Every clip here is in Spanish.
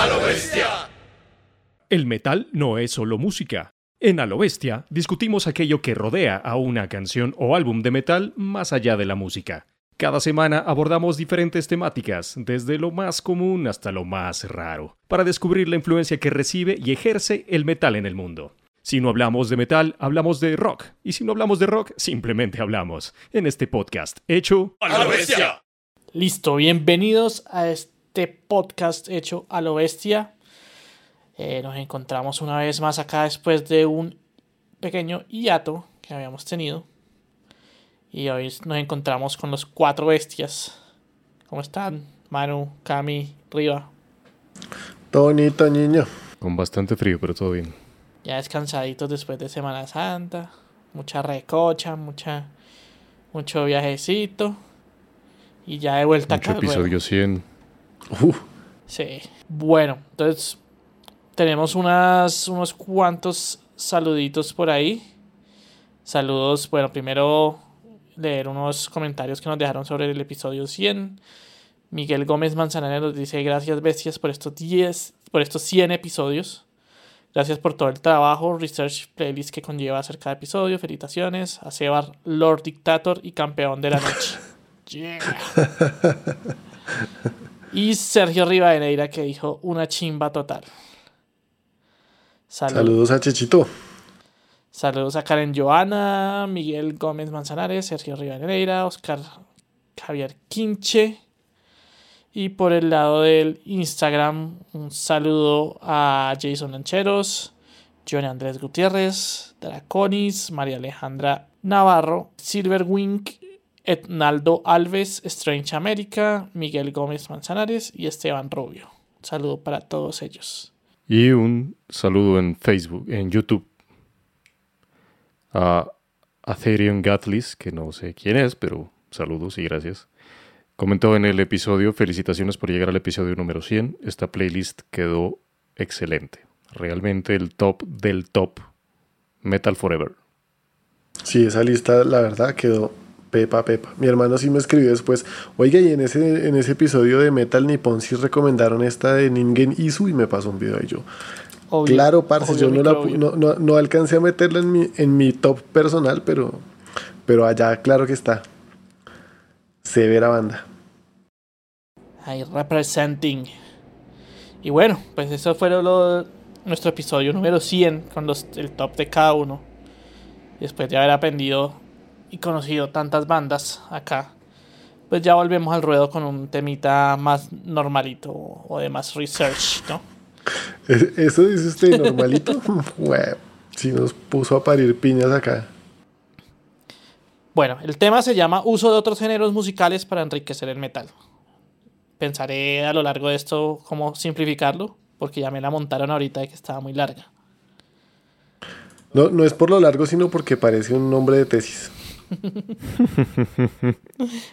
A lo bestia. El metal no es solo música. En A lo bestia discutimos aquello que rodea a una canción o álbum de metal más allá de la música. Cada semana abordamos diferentes temáticas, desde lo más común hasta lo más raro, para descubrir la influencia que recibe y ejerce el metal en el mundo. Si no hablamos de metal, hablamos de rock. Y si no hablamos de rock, simplemente hablamos. En este podcast hecho a lo bestia. Listo, bienvenidos a este podcast hecho a lo bestia. Eh, nos encontramos una vez más acá después de un pequeño hiato que habíamos tenido. Y hoy nos encontramos con los cuatro bestias. ¿Cómo están? Manu, Cami, Riva. Todo bonito, niño. Con bastante frío, pero todo bien. Ya descansaditos después de Semana Santa. Mucha recocha, mucha, mucho viajecito. Y ya de vuelta Mucho acá. episodio 100. Sí. Bueno, entonces tenemos unas, unos cuantos saluditos por ahí. Saludos, bueno, primero leer unos comentarios que nos dejaron sobre el episodio 100. Miguel Gómez Manzanares nos dice gracias bestias por estos 10, por estos 100 episodios. Gracias por todo el trabajo, research, playlist que conlleva hacer cada episodio. Felicitaciones a Sebar, Lord Dictator y campeón de la noche. Yeah. Y Sergio Rivadeneira que dijo una chimba total. Salud. Saludos a Chechito. Saludos a Karen Joana, Miguel Gómez Manzanares, Sergio Rivadeneira, Oscar Javier Quinche. Y por el lado del Instagram, un saludo a Jason Lancheros, Johnny Andrés Gutiérrez, Draconis, María Alejandra Navarro, Silverwing, Etnaldo Alves, Strange America, Miguel Gómez Manzanares y Esteban Rubio. Un saludo para todos ellos. Y un saludo en Facebook, en YouTube. A Atherion Gatlis, que no sé quién es, pero saludos y gracias. Comentó en el episodio, felicitaciones por llegar al episodio número 100. Esta playlist quedó excelente. Realmente el top del top. Metal Forever. Sí, esa lista, la verdad, quedó pepa pepa. Mi hermano sí me escribió después, oiga, y en ese, en ese episodio de Metal Nippon sí recomendaron esta de Ningen Isu y me pasó un video y yo. Obvio, claro, parce, obvio, yo no, la, no, no, no alcancé a meterla en mi, en mi top personal, pero, pero allá claro que está. Severa banda. Ahí representing. Y bueno, pues eso fue lo, nuestro episodio número 100 con los, el top de cada uno. Después de haber aprendido y conocido tantas bandas acá, pues ya volvemos al ruedo con un temita más normalito o de más research, ¿no? ¿Es- ¿Eso dice usted normalito? Si nos puso a parir piñas acá. Bueno, el tema se llama Uso de otros géneros musicales para enriquecer el metal. Pensaré a lo largo de esto cómo simplificarlo, porque ya me la montaron ahorita de que estaba muy larga. No, no es por lo largo, sino porque parece un nombre de tesis.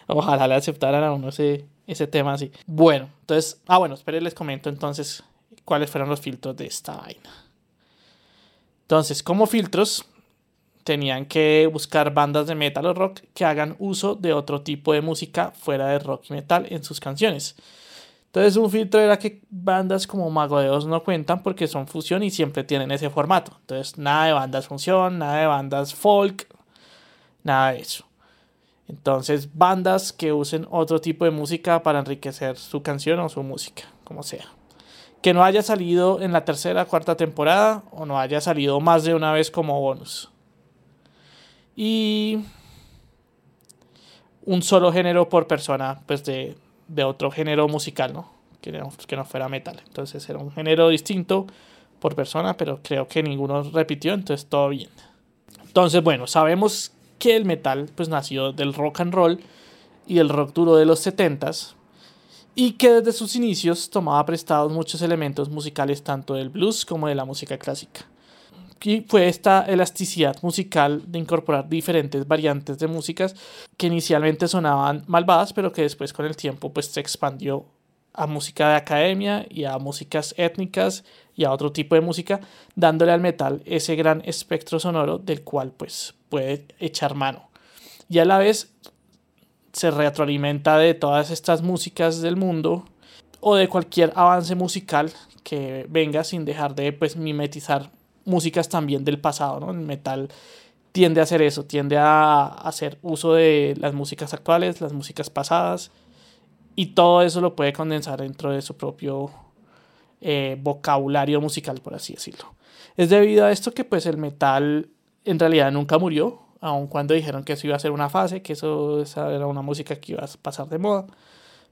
Ojalá le aceptaran a uno ese, ese tema así. Bueno, entonces, ah, bueno, esperen, les comento entonces cuáles fueron los filtros de esta vaina. Entonces, como filtros, tenían que buscar bandas de metal o rock que hagan uso de otro tipo de música fuera de rock y metal en sus canciones. Entonces, un filtro era que bandas como Mago de Oz no cuentan porque son fusión y siempre tienen ese formato. Entonces, nada de bandas función, nada de bandas folk, nada de eso. Entonces, bandas que usen otro tipo de música para enriquecer su canción o su música, como sea. Que no haya salido en la tercera o cuarta temporada o no haya salido más de una vez como bonus. Y un solo género por persona, pues de, de otro género musical, ¿no? Que no, que no fuera metal. Entonces era un género distinto por persona, pero creo que ninguno repitió, entonces todo bien. Entonces, bueno, sabemos que el metal pues nació del rock and roll y del rock duro de los 70s y que desde sus inicios tomaba prestados muchos elementos musicales tanto del blues como de la música clásica. Y fue esta elasticidad musical de incorporar diferentes variantes de músicas que inicialmente sonaban malvadas, pero que después con el tiempo pues se expandió a música de academia y a músicas étnicas y a otro tipo de música, dándole al metal ese gran espectro sonoro del cual pues puede echar mano. Y a la vez se retroalimenta de todas estas músicas del mundo o de cualquier avance musical que venga sin dejar de pues mimetizar músicas también del pasado, ¿no? El metal tiende a hacer eso, tiende a hacer uso de las músicas actuales, las músicas pasadas, y todo eso lo puede condensar dentro de su propio eh, vocabulario musical, por así decirlo. Es debido a esto que pues el metal en realidad nunca murió, aun cuando dijeron que eso iba a ser una fase, que eso era una música que iba a pasar de moda,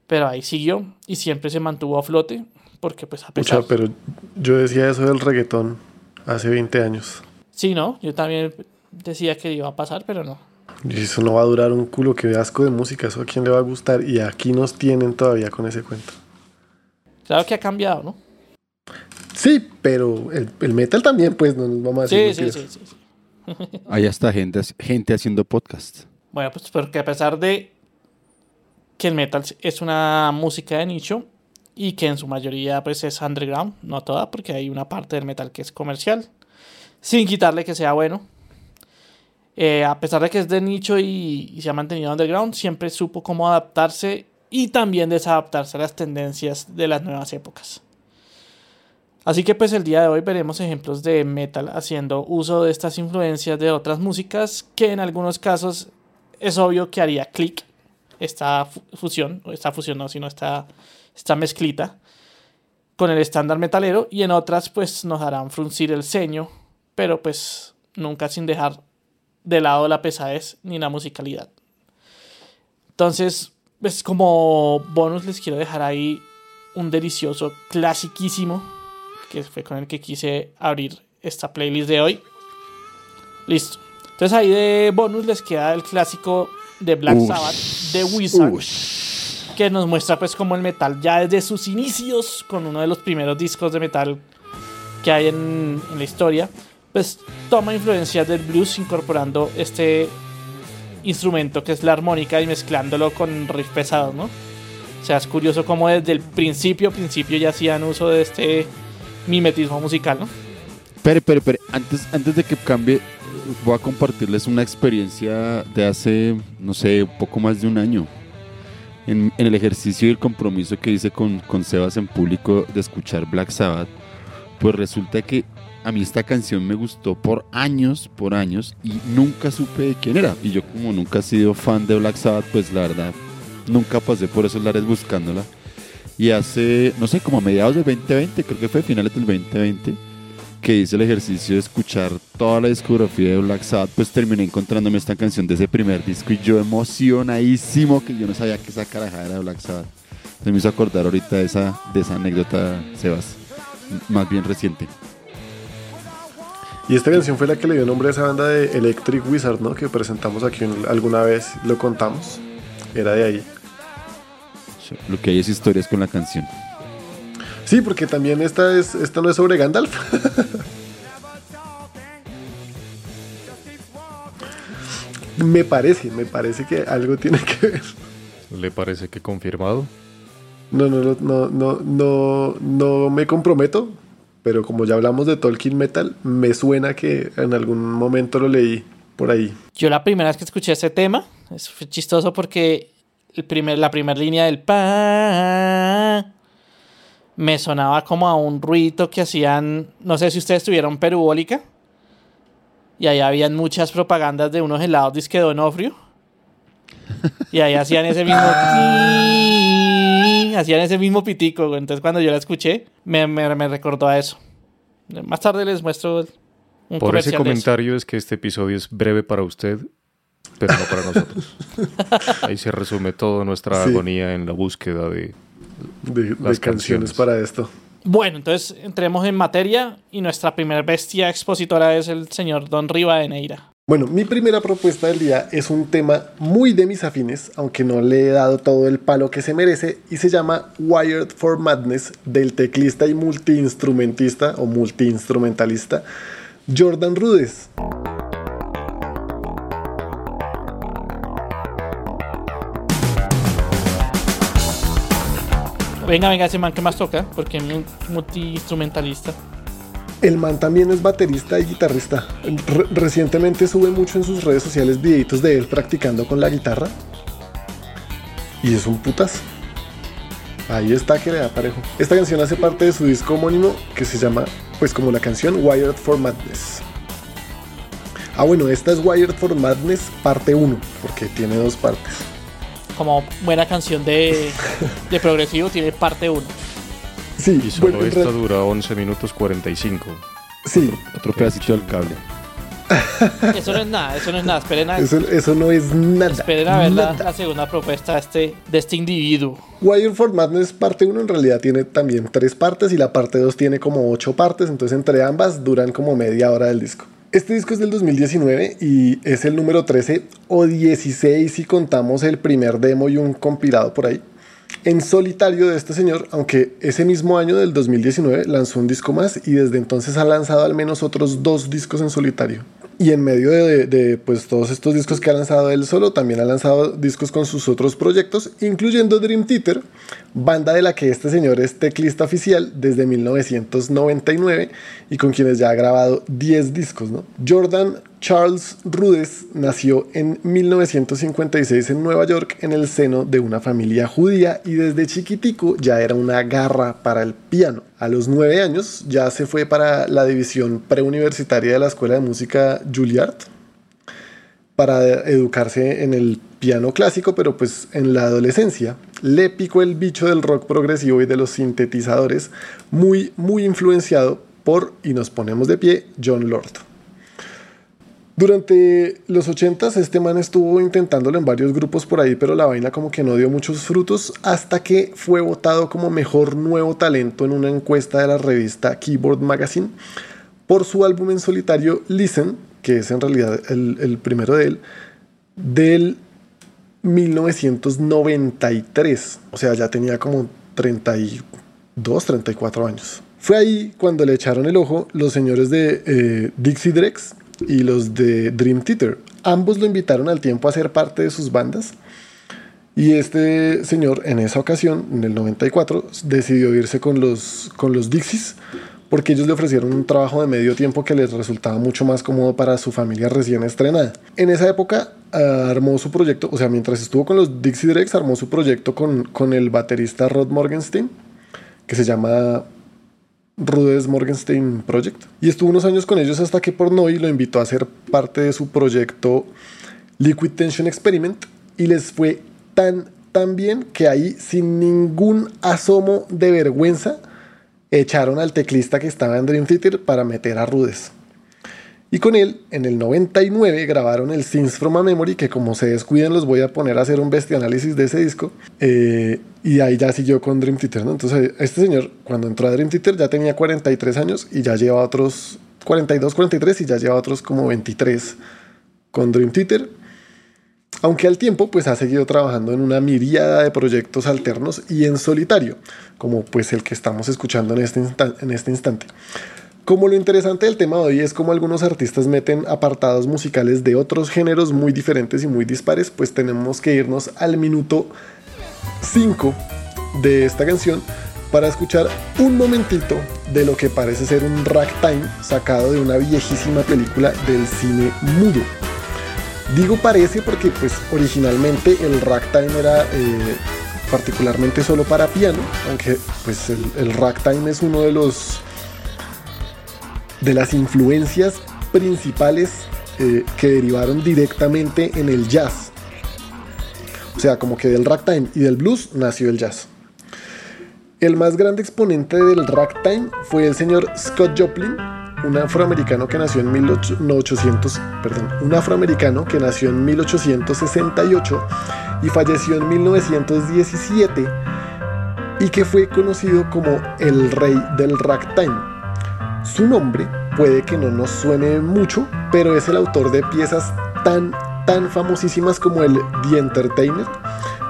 pero ahí siguió y siempre se mantuvo a flote, porque pues a pesar... pero yo decía eso del reggaetón hace 20 años. Sí, ¿no? Yo también decía que iba a pasar, pero no. Y eso no va a durar un culo, que asco de música, eso a quién le va a gustar. Y aquí nos tienen todavía con ese cuento. Claro que ha cambiado, ¿no? Sí, pero el, metal también, pues, no nos vamos a decir. Sí, sí, sí, sí, Hay hasta gente, gente haciendo podcast. Bueno, pues porque a pesar de que el metal es una música de nicho y que en su mayoría pues es underground, no toda, porque hay una parte del metal que es comercial, sin quitarle que sea bueno, eh, a pesar de que es de nicho y, se ha mantenido underground, siempre supo cómo adaptarse y también desadaptarse a las tendencias de las nuevas épocas. Así que pues el día de hoy veremos ejemplos de metal haciendo uso de estas influencias de otras músicas que en algunos casos es obvio que haría clic esta fusión, o esta fusión no, sino esta, esta mezclita con el estándar metalero y en otras pues nos harán fruncir el ceño, pero pues nunca sin dejar de lado la pesadez ni la musicalidad. Entonces, pues como bonus les quiero dejar ahí un delicioso clasiquísimo, que fue con el que quise abrir esta playlist de hoy. Listo. Entonces ahí de bonus les queda el clásico de Black Sabbath, de Wizard, que nos muestra pues como el metal ya desde sus inicios, con uno de los primeros discos de metal que hay en, en la historia, pues toma influencias del blues incorporando este instrumento que es la armónica y mezclándolo con riff pesado, ¿no? O sea, es curioso cómo desde el principio, principio ya hacían uso de este mimetismo musical, ¿no? Pero, pero, pero, antes, antes de que cambie, voy a compartirles una experiencia de hace, no sé, poco más de un año. En, en el ejercicio y el compromiso que hice con, con Sebas en público de escuchar Black Sabbath, pues resulta que a mí esta canción me gustó por años, por años, y nunca supe de quién era. Y yo como nunca he sido fan de Black Sabbath, pues la verdad, nunca pasé por esos lares buscándola. Y hace, no sé, como a mediados del 2020, creo que fue finales del 2020, que hice el ejercicio de escuchar toda la discografía de Black Sabbath, pues terminé encontrándome esta canción de ese primer disco y yo emocionadísimo que yo no sabía que esa carajada era Black Sabbath. Se me hizo acordar ahorita de esa, de esa anécdota, Sebas, más bien reciente. Y esta canción fue la que le dio nombre a esa banda de Electric Wizard, ¿no? Que presentamos aquí alguna vez, lo contamos. Era de ahí. Lo que hay es historias con la canción. Sí, porque también esta, es, esta no es sobre Gandalf. me parece, me parece que algo tiene que ver. ¿Le parece que confirmado? No, no, no, no, no, no, no me comprometo, pero como ya hablamos de Tolkien Metal, me suena que en algún momento lo leí por ahí. Yo la primera vez que escuché ese tema, es chistoso porque el primer, la primera línea del pa me sonaba como a un ruido que hacían, no sé si ustedes tuvieron perubólica, y ahí habían muchas propagandas de unos helados disque Donofrio. Y ahí hacían ese mismo hacían ese mismo pitico, entonces cuando yo la escuché me, me, recordó a eso. Más tarde les muestro un Por ese comentario es que este episodio es breve para usted, pero no para nosotros. Ahí se resume toda nuestra agonía en la búsqueda de, las canciones para esto. Bueno, entonces entremos en materia y nuestra primera bestia expositora es el señor Don Riva de Neira. Bueno, mi primera propuesta del día es un tema muy de mis afines, aunque no le he dado todo el palo que se merece, y se llama Wired for Madness del teclista y multiinstrumentista o multiinstrumentalista Jordan Rudess. Venga, venga, ese man que más toca, porque es multiinstrumentalista. El man también es baterista y guitarrista. recientemente sube mucho en sus redes sociales videitos de él practicando con la guitarra. Y es un putas. Ahí está que le da parejo. Esta canción hace parte de su disco homónimo que se llama, pues como la canción Wired for Madness. Ah, bueno, esta es Wired for Madness parte 1, porque tiene dos partes. Como buena canción de, de progresivo, tiene parte 1. Sí, Y solo bueno, esta dura 11 minutos 45. sí, Otro pedacito del cable. Eso no es nada, eso no es nada. Esperen a, eso, eso no es nada. esperen a ver la, segunda propuesta de este, de este individuo. Wired for Madness parte 1 en realidad tiene también tres partes y la parte 2 tiene como ocho partes, entonces entre ambas duran como media hora del disco. Este disco es del 2019 y es el número 13 o 16 si contamos el primer demo y un compilado por ahí. En solitario de este señor, aunque ese mismo año del 2019 lanzó un disco más y desde entonces ha lanzado al menos otros dos discos en solitario. Y en medio de, pues, todos estos discos que ha lanzado él solo, también ha lanzado discos con sus otros proyectos, incluyendo Dream Theater, banda de la que este señor es teclista oficial desde 1999 y con quienes ya ha grabado 10 discos. ¿no? Jordan Charles Rudess nació en 1956 en Nueva York en el seno de una familia judía y desde chiquitico ya era una garra para el piano. A los nueve años ya se fue para la división preuniversitaria de la Escuela de Música Juilliard para educarse en el piano clásico, pero pues en la adolescencia le picó el bicho del rock progresivo y de los sintetizadores, muy, muy influenciado por, y nos ponemos de pie, John Lord. Durante los 80s este man estuvo intentándolo en varios grupos por ahí, pero la vaina como que no dio muchos frutos hasta que fue votado como mejor nuevo talento en una encuesta de la revista Keyboard Magazine por su álbum en solitario Listen, que es en realidad el, primero de él, del 1993. O sea, ya tenía como 32, 34 años. Fue ahí cuando le echaron el ojo los señores de eh, Dixie Drex y los de Dream Theater. Ambos lo invitaron al tiempo a ser parte de sus bandas. Y este señor, en esa ocasión, en el 94, decidió irse con los, con los Dixies porque ellos le ofrecieron un trabajo de medio tiempo que les resultaba mucho más cómodo para su familia recién estrenada. En esa época uh, armó su proyecto, o sea, mientras estuvo con los Dixie Drex, armó su proyecto con, con el baterista Rod Morgenstein, que se llama Rudess Morgenstein Project. Y estuvo unos años con ellos hasta que Pornoy lo invitó a ser parte de su proyecto Liquid Tension Experiment y les fue tan, tan bien que ahí, sin ningún asomo de vergüenza, echaron al teclista que estaba en Dream Theater para meter a Rudess. Y con él, en el 99, grabaron el Scenes from a Memory, que como se descuiden los voy a poner a hacer un bestianálisis de ese disco. Eh, y ahí ya siguió con Dream Theater, ¿no? Entonces, este señor, cuando entró a Dream Theater, ya tenía 43 años y ya lleva otros 42, 43 y ya lleva otros como 23 con Dream Theater. Aunque al tiempo pues ha seguido trabajando en una miríada de proyectos alternos y en solitario, como pues el que estamos escuchando en este, en este instante. Como lo interesante del tema de hoy es como algunos artistas meten apartados musicales de otros géneros muy diferentes y muy dispares, pues tenemos que irnos al minuto 5 de esta canción para escuchar un momentito de lo que parece ser un ragtime sacado de una viejísima película del cine mudo. Digo parece porque pues originalmente el ragtime era eh, particularmente solo para piano, aunque pues el ragtime es uno de los de las influencias principales eh, que derivaron directamente en el jazz. O sea, como que del ragtime y del blues nació el jazz. El más grande exponente del ragtime fue el señor Scott Joplin, un afroamericano que nació en 1800, perdón, un afroamericano que nació en 1868 y falleció en 1917 y que fue conocido como el rey del ragtime. Su nombre puede que no nos suene mucho, pero es el autor de piezas tan, tan famosísimas como el The Entertainer,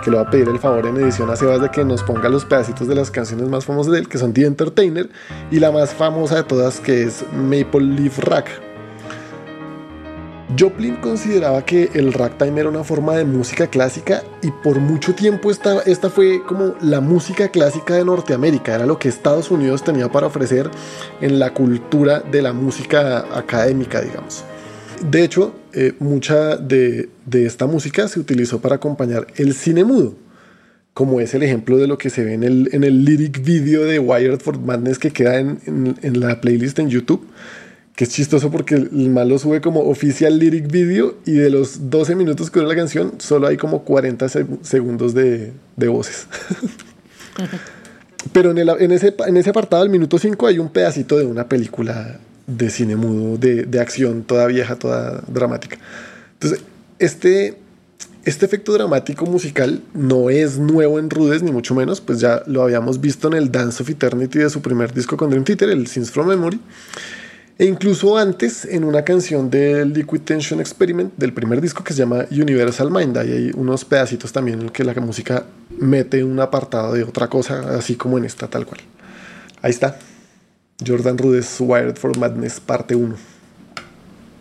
que le va a pedir el favor en edición a Sebas de que nos ponga los pedacitos de las canciones más famosas de él, que son The Entertainer, y la más famosa de todas, que es Maple Leaf Rack. Joplin consideraba que el ragtime era una forma de música clásica y por mucho tiempo esta, esta fue como la música clásica de Norteamérica, era lo que Estados Unidos tenía para ofrecer en la cultura de la música académica, digamos. De hecho, eh, mucha de, de, esta música se utilizó para acompañar el cine mudo. como es el ejemplo de lo que se ve en el, en el lyric video de Wired for Madness que queda en, en, en la playlist en YouTube que es chistoso porque el malo sube como oficial lyric video y de los 12 minutos que dura la canción solo hay como 40 segundos de, de voces. Pero en, el, en, ese, en ese apartado del minuto 5 hay un pedacito de una película de cine mudo, de, de acción, toda vieja, toda dramática. Entonces, este, este efecto dramático musical no es nuevo en Rudes, ni mucho menos, pues ya lo habíamos visto en el Dance of Eternity de su primer disco con Dream Theater, el Sins from Memory. E incluso antes, en una canción del Liquid Tension Experiment, del primer disco que se llama Universal Mind, ahí hay unos pedacitos también en que la música mete un apartado de otra cosa, así como en esta tal cual. Ahí está. Jordan Rudess, Wired for Madness, parte 1.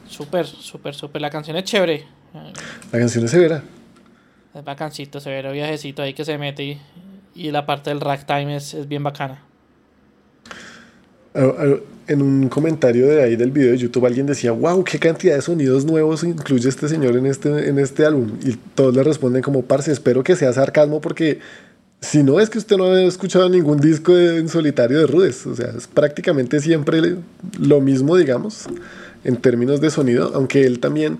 Súper, súper, súper. La canción es chévere. La canción es severa. Es bacancito, severo viajecito ahí que se mete y, y la parte del ragtime es, es bien bacana. En un comentario de ahí del video de YouTube alguien decía, wow, qué cantidad de sonidos nuevos incluye este señor en este, en este álbum. Y todos le responden como, parce, espero que sea sarcasmo porque si no es que usted no ha escuchado ningún disco en solitario de Rudes. O sea, es prácticamente siempre lo mismo, digamos, en términos de sonido, aunque él también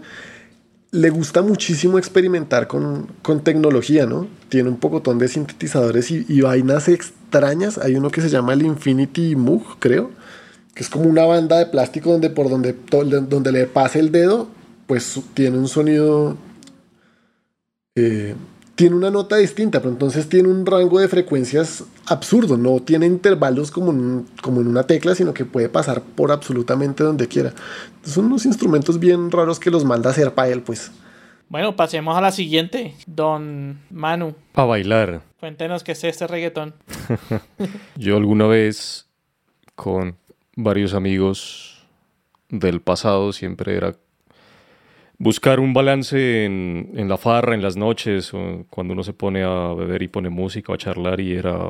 le gusta muchísimo experimentar con, con tecnología, ¿no? Tiene un pocotón de sintetizadores y, vainas Hay uno que se llama el Infinity Moog, creo, que es como una banda de plástico donde por donde, donde le pase el dedo, pues tiene un sonido... Eh, tiene una nota distinta, pero entonces tiene un rango de frecuencias absurdo, no tiene intervalos como en, como en una tecla, sino que puede pasar por absolutamente donde quiera. Son unos instrumentos bien raros que los manda a hacer para él, pues. Bueno, pasemos a la siguiente, don Manu. A bailar. Cuéntenos qué es este reggaetón. Yo alguna vez con varios amigos del pasado siempre era buscar un balance en, en, la farra, en las noches, cuando uno se pone a beber y pone música o a charlar y era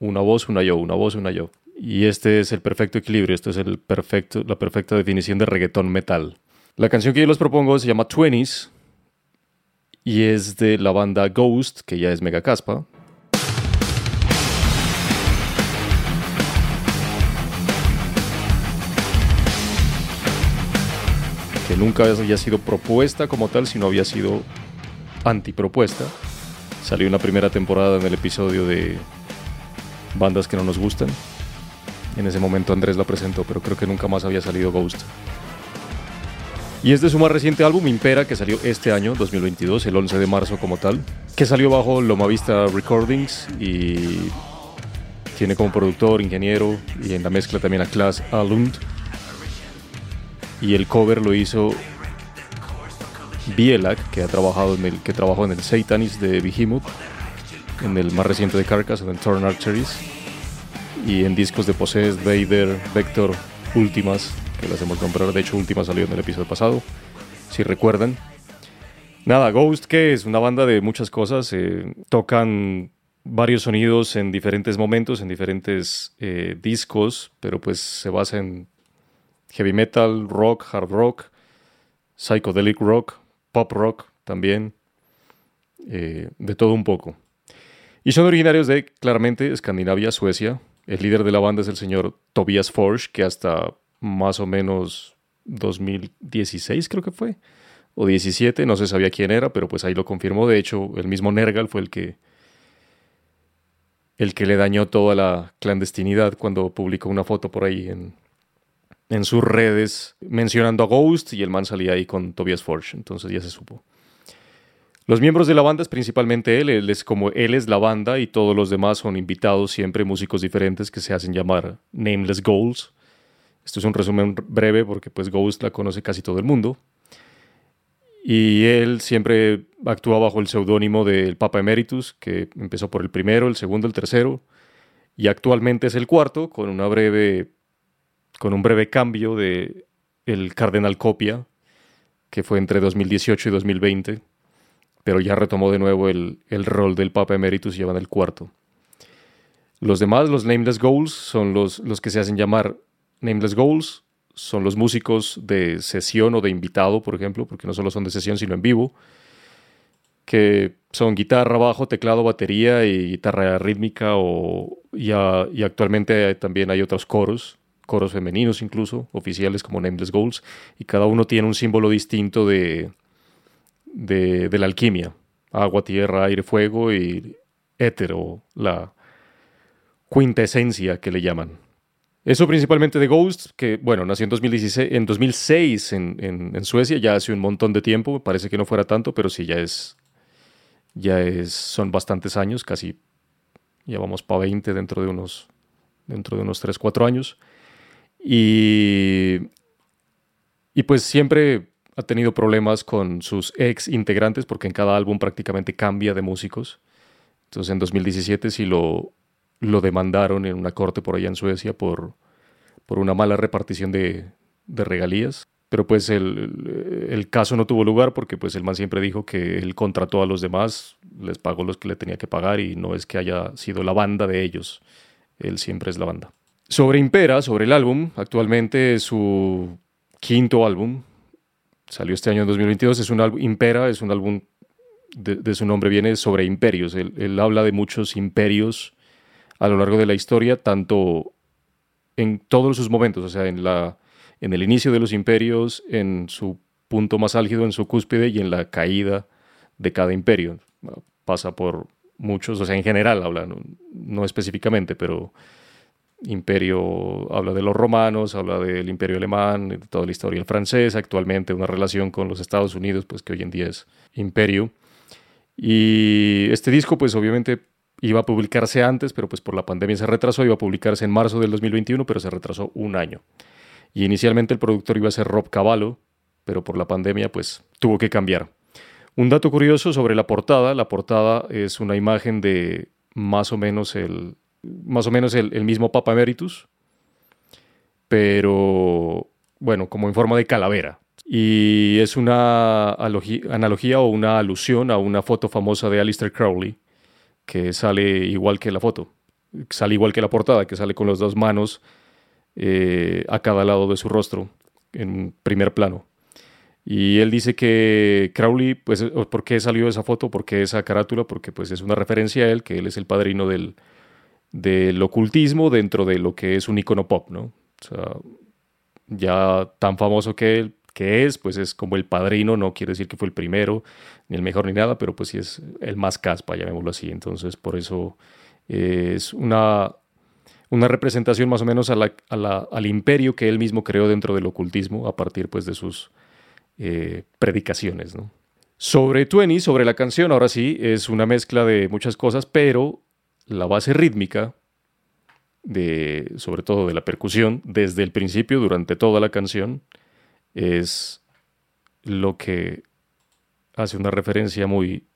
una voz, una yo, una voz, una yo. Y este es el perfecto equilibrio, esto es el perfecto, la perfecta definición de reggaetón metal. La canción que yo les propongo se llama Twenties y es de la banda Ghost, que ya es mega caspa, que nunca había sido propuesta como tal, sino había sido antipropuesta. Salió una primera temporada en el episodio de bandas que no nos gustan. En ese momento Andrés la presentó, pero creo que nunca más había salido Ghost. Y es de su más reciente álbum, Impera, que salió este año, 2022, el 11 de marzo como tal, que salió bajo Loma Vista Recordings y tiene como productor, ingeniero y en la mezcla también a Klaas Alund. Y el cover lo hizo Bielak, que ha trabajado en el que trabajó en el Satanis de Behemoth, en el más reciente de Carcass, en Torn Arteries, y en discos de Possessed, Vader, Vector, Últimas, que las hemos comprado, de hecho Últimas salió en el episodio pasado, si recuerdan. Nada, Ghost, que es una banda de muchas cosas, eh, tocan varios sonidos en diferentes momentos, en diferentes eh, discos, pero pues se basa en heavy metal, rock, hard rock, psychedelic rock, pop rock también, eh, de todo un poco. Y son originarios de, claramente, Escandinavia, Suecia. El líder de la banda es el señor Tobias Forge, que hasta más o menos 2016 creo que fue, o 17, no se sabía quién era, pero pues ahí lo confirmó. De hecho, el mismo Nergal fue el que el que le dañó toda la clandestinidad cuando publicó una foto por ahí en, en sus redes mencionando a Ghost y el man salía ahí con Tobias Forge, entonces ya se supo. Los miembros de la banda es principalmente él, él es como él es la banda y todos los demás son invitados, siempre músicos diferentes que se hacen llamar Nameless Goals. Esto es un resumen breve porque pues Ghost la conoce casi todo el mundo. Y él siempre actúa bajo el seudónimo del Papa Emeritus, que empezó por el primero, el segundo, el tercero, y actualmente es el cuarto, con una breve con un breve cambio de el Cardenal Copia, que fue entre 2018 y 2020, pero ya retomó de nuevo el, el rol del Papa Emeritus y llevan el cuarto. Los demás, los Nameless Goals, son los, los que se hacen llamar Nameless Goals, son los músicos de sesión o de invitado, por ejemplo, porque no solo son de sesión, sino en vivo. que son guitarra, bajo, teclado, batería y guitarra rítmica o, y, actualmente también hay otros coros, coros femeninos incluso, oficiales como Nameless Goals, y cada uno tiene un símbolo distinto de, de, la alquimia, agua, tierra, aire, fuego y éter o la quintesencia que le llaman. Eso principalmente de Ghost, que bueno, nació en, 2016, en 2006 en, en, Suecia, ya hace un montón de tiempo, parece que no fuera tanto, pero sí ya es, ya es, son bastantes años, casi ya vamos para 20 dentro de unos, dentro de unos 3, 4 años. Y, y pues siempre ha tenido problemas con sus ex integrantes, porque en cada álbum prácticamente cambia de músicos. Entonces en 2017 sí lo, lo demandaron en una corte por allá en Suecia por, por una mala repartición de, regalías. Pero pues el, caso no tuvo lugar porque pues el man siempre dijo que él contrató a los demás, les pagó los que le tenía que pagar y no es que haya sido la banda de ellos. Él siempre es la banda. Sobre Impera, sobre el álbum, actualmente es su quinto álbum. Salió este año en 2022. Es un álbum, Impera es un álbum de, su nombre, viene sobre imperios. él habla de muchos imperios a lo largo de la historia, tanto en todos sus momentos, o sea, en, la, en el inicio de los imperios, en su punto más álgido, en su cúspide y en la caída de cada imperio. Pasa por muchos, o sea, en general habla, no, específicamente, pero imperio habla de los romanos, habla del imperio alemán, de toda la historia francesa, actualmente una relación con los Estados Unidos, pues que hoy en día es imperio. Y este disco, pues obviamente Iba a publicarse antes, pero pues por la pandemia se retrasó. Iba a publicarse en marzo del 2021, pero se retrasó un año. Y inicialmente el productor iba a ser Rob Cavallo, pero por la pandemia pues tuvo que cambiar. Un dato curioso sobre la portada. La portada es una imagen de más o menos el, más o menos el, mismo Papa Emeritus, pero bueno, como en forma de calavera. Y es una analogía o una alusión a una foto famosa de Alistair Crowley, que sale igual que la foto, sale igual que la portada, que sale con las dos manos eh, a cada lado de su rostro, en primer plano. Y él dice que Crowley, pues, ¿por qué salió esa foto? ¿Por qué esa carátula? Porque pues es una referencia a él, que él es el padrino del, del ocultismo dentro de lo que es un icono pop, ¿no? O sea, ya tan famoso que que es, pues es como el padrino, no quiere decir que fue el primero, ni el mejor ni nada, pero pues sí es el más caspa, llamémoslo así. Entonces, por eso eh, es una, una representación más o menos al imperio que él mismo creó dentro del ocultismo a partir pues de sus eh, predicaciones. ¿no? Sobre Twenty, sobre la canción, ahora sí, es una mezcla de muchas cosas, pero la base rítmica, de, sobre todo de la percusión, desde el principio, durante toda la canción, es lo que hace una referencia muy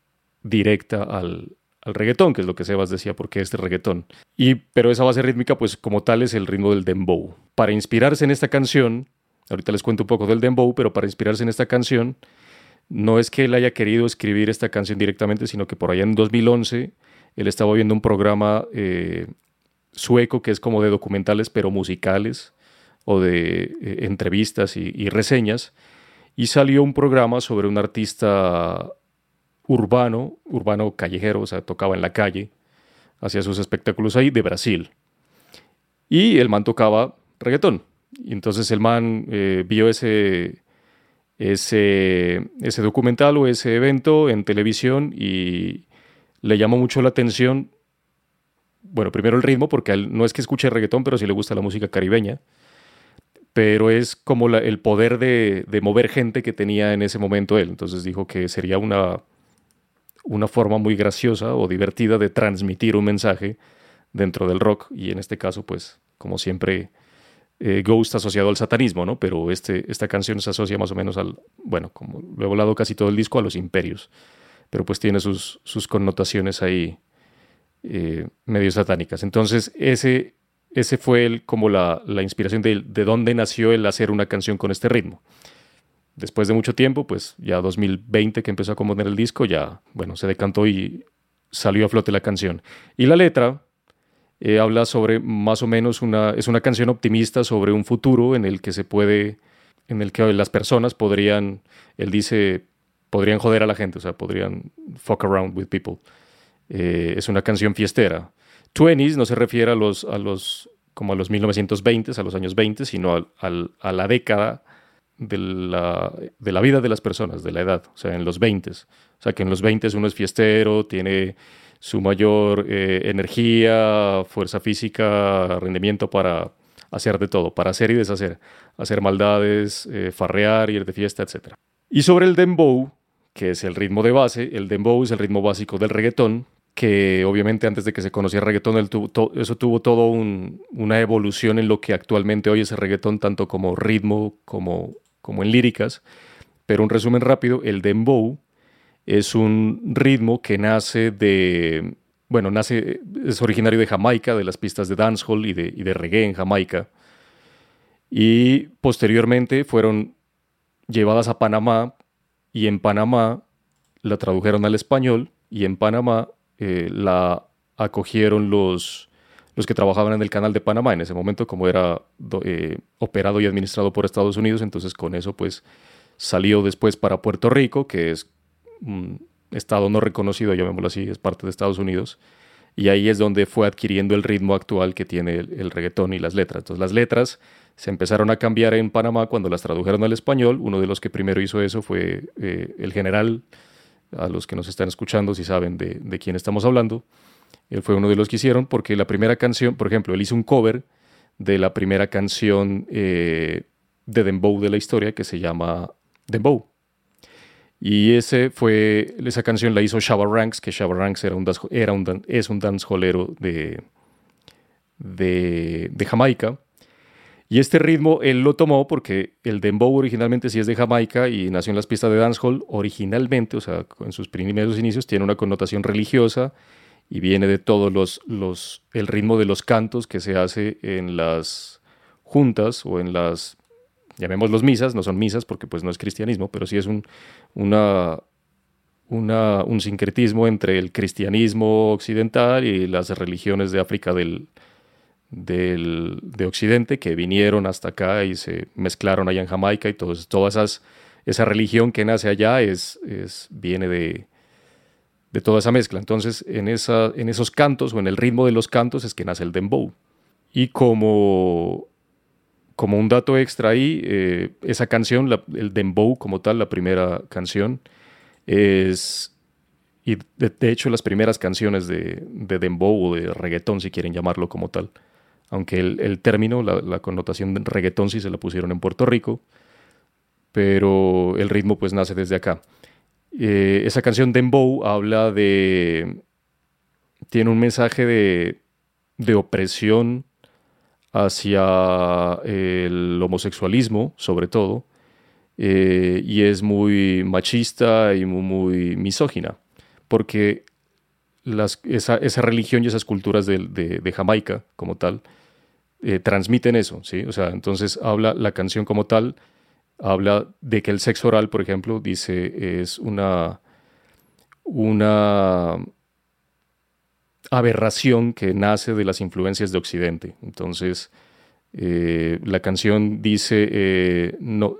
directa al, reggaetón, que es lo que Sebas decía, porque este reggaetón. Y, pero esa base rítmica, pues como tal, es el ritmo del dembow. Para inspirarse en esta canción, ahorita les cuento un poco del dembow, pero para inspirarse en esta canción, no es que él haya querido escribir esta canción directamente, sino que por allá en 2011 él estaba viendo un programa eh, sueco que es como de documentales, pero musicales, o de eh, entrevistas y, reseñas, y salió un programa sobre un artista urbano, urbano callejero, o sea, tocaba en la calle, hacía sus espectáculos ahí, de Brasil. Y el man tocaba reggaetón. Entonces el man eh, vio ese, ese, ese documental o ese evento en televisión y le llamó mucho la atención, bueno, primero el ritmo, porque no es que escuche reggaetón, pero sí le gusta la música caribeña pero es como el poder de, mover gente que tenía en ese momento él. Entonces dijo que sería una, una forma muy graciosa o divertida de transmitir un mensaje dentro del rock y en este caso, pues, como siempre, eh, Ghost asociado al satanismo, ¿no? Pero este, esta canción se asocia más o menos al, bueno, como lo he volado casi todo el disco, a los imperios, pero pues tiene sus, sus connotaciones ahí eh, medio satánicas. Entonces, ese ese fue el, como la, inspiración de, de dónde nació el hacer una canción con este ritmo. Después de mucho tiempo, pues ya 2020 que empezó a componer el disco, ya, bueno, se decantó y salió a flote la canción. Y la letra eh, habla sobre más o menos una, es una canción optimista sobre un futuro en el que se puede, en el que las personas podrían, él dice, podrían joder a la gente, o sea, podrían fuck around with people. Eh, es una canción fiestera. Twenties no se refiere a los, a los, como a los 1920, a los años 20, sino a la década de la, de la, vida de las personas, de la edad, o sea, en los 20. O sea, que en los 20 uno es fiestero, tiene su mayor eh, energía, fuerza física, rendimiento para hacer de todo, para hacer y deshacer, hacer maldades, eh, farrear, ir de fiesta, etc. Y sobre el dembow, que es el ritmo de base, el dembow es el ritmo básico del reggaetón, que obviamente antes de que se conociera el reggaetón, eso tuvo todo una evolución en lo que actualmente hoy es el reggaetón, tanto como ritmo como, como en líricas. Pero un resumen rápido, el dembow es un ritmo que nace de, bueno, nace, es originario de Jamaica, de las pistas de dancehall y de reggae en Jamaica. Y posteriormente fueron llevadas a Panamá y en Panamá la tradujeron al español y en Panamá eh, la acogieron los, los que trabajaban en el canal de Panamá en ese momento, como era eh, operado y administrado por Estados Unidos, entonces con eso pues salió después para Puerto Rico, que es un estado no reconocido, llamémoslo así, es parte de Estados Unidos, y ahí es donde fue adquiriendo el ritmo actual que tiene el, reggaetón y las letras. Entonces las letras se empezaron a cambiar en Panamá cuando las tradujeron al español, uno de los que primero hizo eso fue eh, el general a los que nos están escuchando si saben de, quién estamos hablando. Él fue uno de los que hicieron porque la primera canción, por ejemplo, él hizo un cover de la primera canción eh, de Dembow de la historia que se llama Dembow. Y ese fue, esa canción la hizo Shabba Ranks, que Shabba era un, era un, es un dancehallero de, de, de Jamaica. Y este ritmo él lo tomó porque el dembow originalmente sí es de Jamaica y nació en las pistas de dancehall. Originalmente, o sea, en sus primeros inicios, tiene una connotación religiosa y viene de todos los, el ritmo de los cantos que se hace en las juntas o en las, llamémoslos misas, no son misas porque pues no es cristianismo, pero sí es un, un sincretismo entre el cristianismo occidental y las religiones de África del, del, de Occidente que vinieron hasta acá y se mezclaron allá en Jamaica y todos, toda esas, esa religión que nace allá es, es viene de, de, toda esa mezcla. Entonces, en, esa, en esos cantos o en el ritmo de los cantos es que nace el dembow. Y como, como un dato extra ahí, eh, esa canción, el dembow como tal, la primera canción, es y de, hecho las primeras canciones de, de, dembow o de reggaetón, si quieren llamarlo como tal, aunque el, término, la, connotación de reggaetón sí se la pusieron en Puerto Rico, pero el ritmo pues nace desde acá. Eh, esa canción Dembow habla de... tiene un mensaje de, de opresión hacia el homosexualismo, sobre todo, eh, y es muy machista y muy, misógina, porque las, esa, esa, religión y esas culturas de, de Jamaica como tal, eh, transmiten eso, ¿sí? O sea, entonces habla la canción como tal, habla de que el sexo oral, por ejemplo, dice es una, una aberración que nace de las influencias de Occidente. Entonces, eh, la canción dice, eh, no,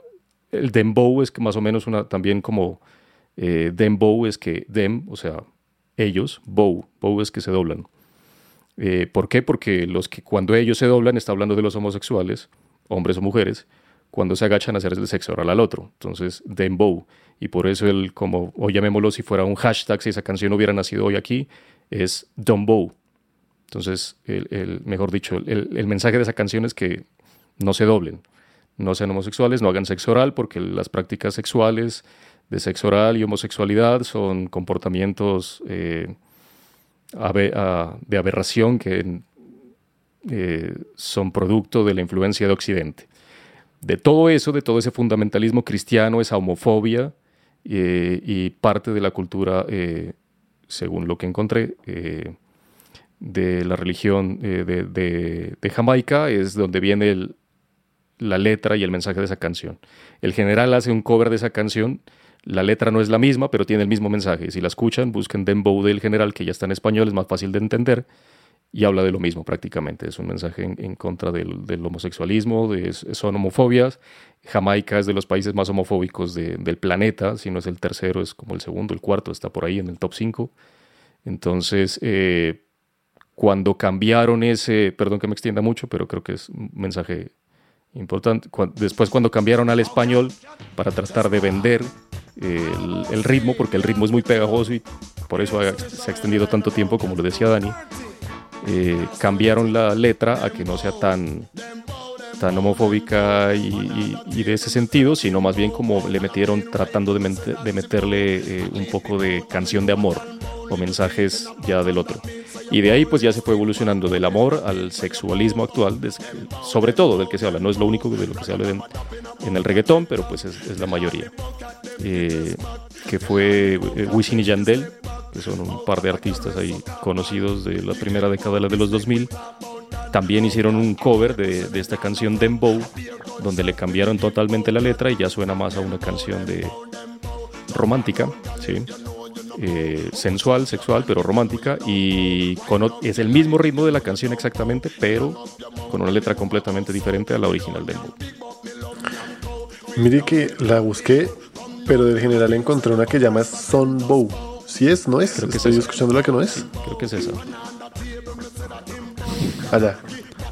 el dembow es más o menos una, también como dembow es que dem, o sea, ellos, bow, bow es que se doblan. Eh, ¿Por qué? Porque los que cuando ellos se doblan, está hablando de los homosexuales, hombres o mujeres, cuando se agachan a hacer el sexo oral al otro. Entonces, dembow. Y por eso el, como, o llamémoslo si fuera un hashtag, si esa canción hubiera nacido hoy aquí, es dembow. Entonces, el, mejor dicho, el, el, mensaje de esa canción es que no se doblen, no sean homosexuales, no hagan sexo oral, porque las prácticas sexuales de sexo oral y homosexualidad son comportamientos eh, de aberración que eh, son producto de la influencia de Occidente. De todo eso, de todo ese fundamentalismo cristiano, esa homofobia eh, y parte de la cultura, eh, según lo que encontré, de la religión de, Jamaica, es donde viene la letra y el mensaje de esa canción. El general hace un cover de esa canción la letra no es la misma, pero tiene el mismo mensaje. Si la escuchan, busquen Dembow del general, que ya está en español, es más fácil de entender. y habla de lo mismo prácticamente. Es un mensaje en, contra del, homosexualismo, de, son homofobias. Jamaica es de los países más homofóbicos del planeta, si no es el tercero, es como el segundo, el cuarto, está por ahí en el top 5. Entonces, eh, cuando cambiaron ese, perdón que me extienda mucho, pero creo que es un mensaje importante, después cuando cambiaron al español para tratar de vender el, ritmo, porque el ritmo es muy pegajoso y por eso se ha extendido tanto tiempo, como lo decía Dani, eh, cambiaron la letra a que no sea tan, tan homofóbica y, de ese sentido, sino más bien como le metieron tratando de, meterle eh, un poco de canción de amor o mensajes ya del otro. Y de ahí pues ya se fue evolucionando del amor al sexualismo actual, sobre todo del que se habla, no es lo único de lo que se habla en, el reggaetón, pero pues es, la mayoría. Eh, que fue Wisin y Yandel, que son un par de artistas ahí conocidos de la primera década de los 2000. También hicieron un cover de, esta canción Dembow, donde le cambiaron totalmente la letra y ya suena más a una canción de romántica, ¿sí? Eh, sensual, sexual, pero romántica y es el mismo ritmo de la canción exactamente, pero con una letra completamente diferente a la original Dembow. Mire que la busqué, pero del general encontré una que llama Son Bow. ¿Sí es? ¿No es? Creo que Estoy escuchando la que no es. creo que es esa. Allá.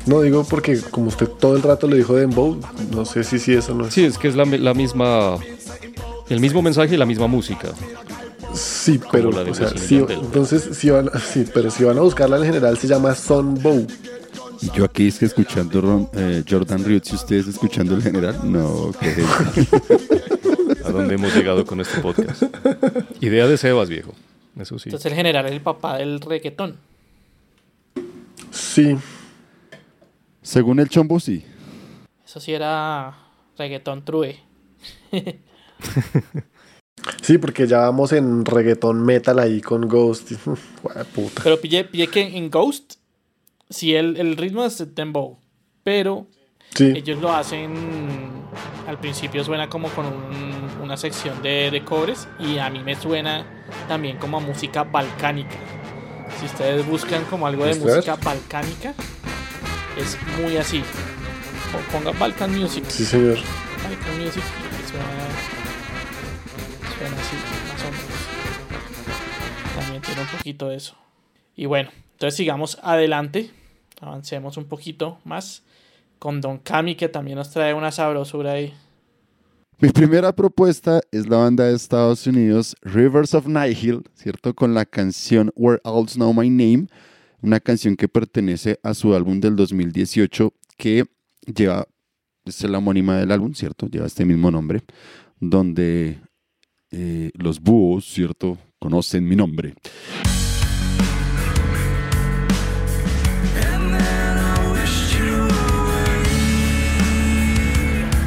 No digo porque como usted todo el rato le dijo de Dembow, no sé si sí eso no es. Sí, es que es la, misma, el mismo mensaje y la misma música. Sí, pero o sea, entonces si van, sí, pero si van a buscarla en general se llama Son Bow. Y yo aquí es que escuchando eh, Jordan Roots y ustedes escuchando el general, no, que a dónde hemos llegado con este podcast. Idea de Sebas, viejo. Eso sí. Entonces el general es el papá del reggaetón. Sí. Según el chombo, sí. Eso sí era reggaetón true. sí, porque ya vamos en reggaetón metal ahí con Ghost. Pero pillé, pillé, que en Ghost, sí, el, el ritmo es de Dembow, pero ellos lo hacen, al principio suena como con una sección de, de, cobres y a mí me suena también como a música balcánica. Si ustedes buscan como algo de música balcánica, es muy así. O ponga Balkan Music. Sí, señor. Balkan Music suena, También tiene un poquito de eso. Y bueno, entonces sigamos adelante. Avancemos un poquito más con Don Cami, que también nos trae una sabrosura ahí. Mi primera propuesta es la banda de Estados Unidos Rivers of Nihil, ¿cierto? Con la canción Where Owls Know My Name, una canción que pertenece a su álbum del 2018 que lleva, es la homónima del álbum, ¿cierto? Lleva este mismo nombre, donde eh, los búhos, ¿cierto? Conocen mi nombre.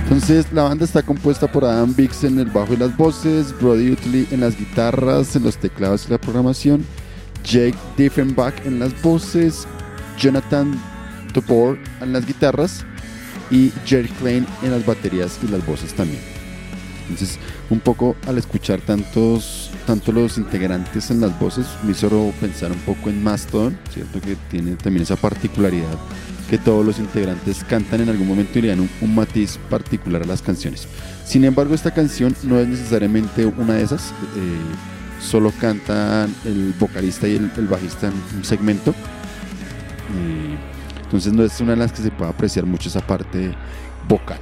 Entonces la banda está compuesta por Adam Biggs en el bajo y las voces, Brody Utley en las guitarras, en los teclados y la programación, Jake Diffenbach en las voces, Jonathan Topor en las guitarras y Jerry Klein en las baterías y las voces también. Entonces, un poco al escuchar tantos, tanto los integrantes en las voces, me hizo pensar un poco en Mastodon, ¿cierto? Que tiene también esa particularidad que todos los integrantes cantan en algún momento y le dan un, matiz particular a las canciones. Sin embargo, esta canción no es necesariamente una de esas. Eh, solo cantan el vocalista y el, bajista en un segmento. entonces no es una de las que se puede apreciar mucho esa parte vocal.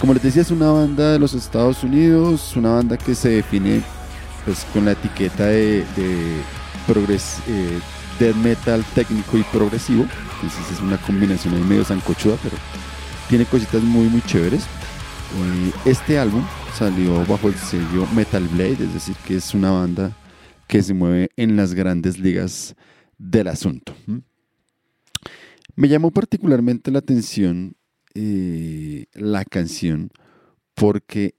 Como les decía, es una banda de los Estados Unidos, una banda que se define pues, con la etiqueta de, de progres, eh, metal técnico y progresivo. Es una combinación medio zancochuda, pero tiene cositas muy muy chéveres. Eh, este álbum salió bajo el sello Metal Blade, es decir, que es una banda que se mueve en las grandes ligas del asunto. Me llamó particularmente la atención eh, la canción porque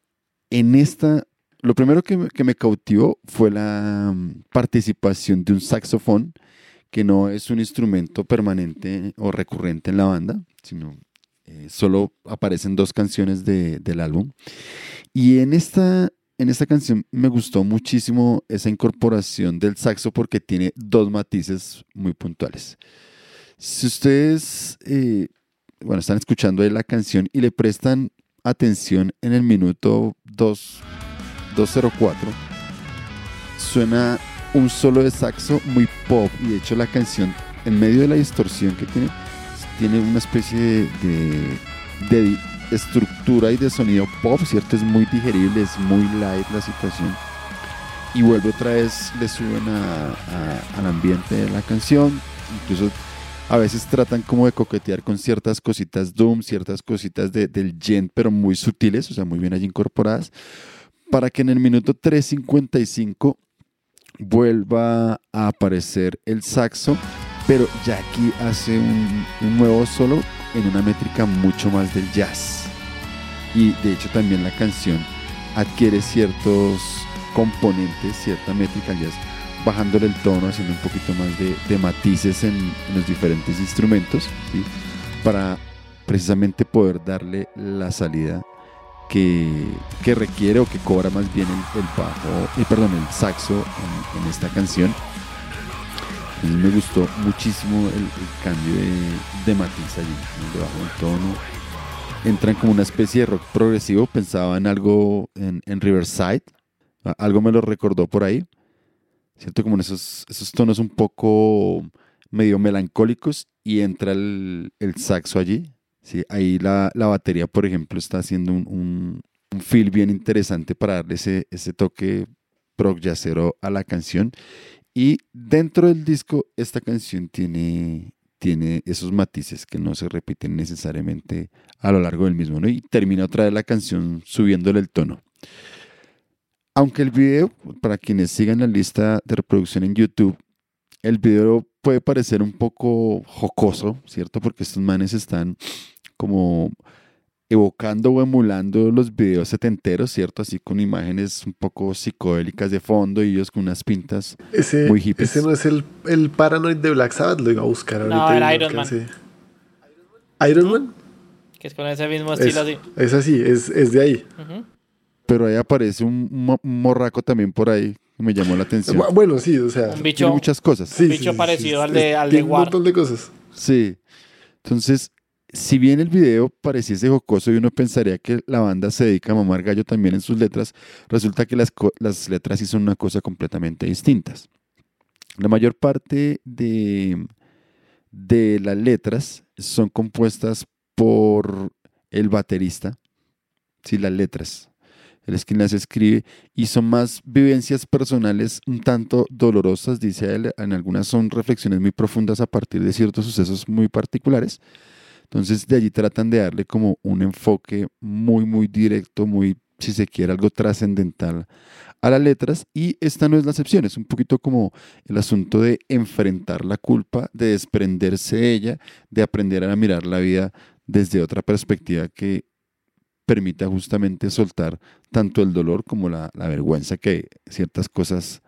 en esta, lo primero que me cautivó fue la mm, participación de un saxofón que no es un instrumento permanente o recurrente en la banda, sino eh, solo aparecen dos canciones del álbum. Y en esta, en esta canción me gustó muchísimo esa incorporación del saxo porque tiene dos matices muy puntuales. Si ustedes, eh, bueno, están escuchando ahí la canción y le prestan atención en el minuto 2, 204, suena un solo de saxo muy pop y de hecho la canción en medio de la distorsión que tiene tiene una especie de, de, estructura y de sonido pop, ¿cierto? Es muy digerible, es muy light la situación. Y vuelve otra vez, le suben al ambiente de la canción, incluso a veces tratan como de coquetear con ciertas cositas Doom, ciertas cositas de, del Gen, pero muy sutiles, o sea, muy bien allí incorporadas, para que en el minuto 3.55 vuelva a aparecer el saxo, pero ya aquí hace un, nuevo solo en una métrica mucho más del jazz. Y de hecho también la canción adquiere ciertos componentes, cierta métrica jazz, bajándole el tono, haciendo un poquito más de, matices en, los diferentes instrumentos, para precisamente poder darle la salida que, requiere o que cobra más bien el, bajo, eh, perdón, el saxo en, esta canción. Me gustó muchísimo el, cambio de, matiz allí, de bajo el tono. Entran como una especie de rock progresivo, pensaba en algo en, Riverside, algo me lo recordó por ahí, siento como en esos, esos tonos un poco medio melancólicos y entra el, el saxo allí, ¿sí? Ahí la, la, batería, por ejemplo, está haciendo un, un, un, feel bien interesante para darle ese, ese toque prog jazzero a la canción. Y dentro del disco, esta canción tiene, tiene esos matices que no se repiten necesariamente a lo largo del mismo. Y termina otra vez la canción subiéndole el tono. Aunque el video, para quienes sigan la lista de reproducción en YouTube, el video puede parecer un poco jocoso, ¿cierto? Porque estos manes están como evocando o emulando los videos setenteros, ¿cierto? Así con imágenes un poco psicodélicas de fondo y ellos con unas pintas muy hippies. Ese no es el, el Paranoid de Black Sabbath, lo iba a buscar ahorita. No, era Iron Man. ¿Iron Man? Que es con ese mismo estilo es, así. Es así, es, es de ahí. Pero ahí aparece un morraco también por ahí me llamó la atención. Bueno, sí, o sea. Un bicho. muchas cosas. un bicho parecido al de, al de Un montón de cosas. Sí. Entonces, si bien el video pareciese jocoso y uno pensaría que la banda se dedica a mamar gallo también en sus letras, resulta que las, las letras sí son una cosa completamente distintas. La mayor parte de, de las letras son compuestas por el baterista. Sí, las letras él es quien las escribe, y son más vivencias personales un tanto dolorosas, dice él, en algunas son reflexiones muy profundas a partir de ciertos sucesos muy particulares. Entonces de allí tratan de darle como un enfoque muy, muy directo, muy, si se quiere, algo trascendental a las letras y esta no es la excepción, es un poquito como el asunto de enfrentar la culpa, de desprenderse de ella, de aprender a mirar la vida desde otra perspectiva que permita justamente soltar tanto el dolor como la, vergüenza que ciertas cosas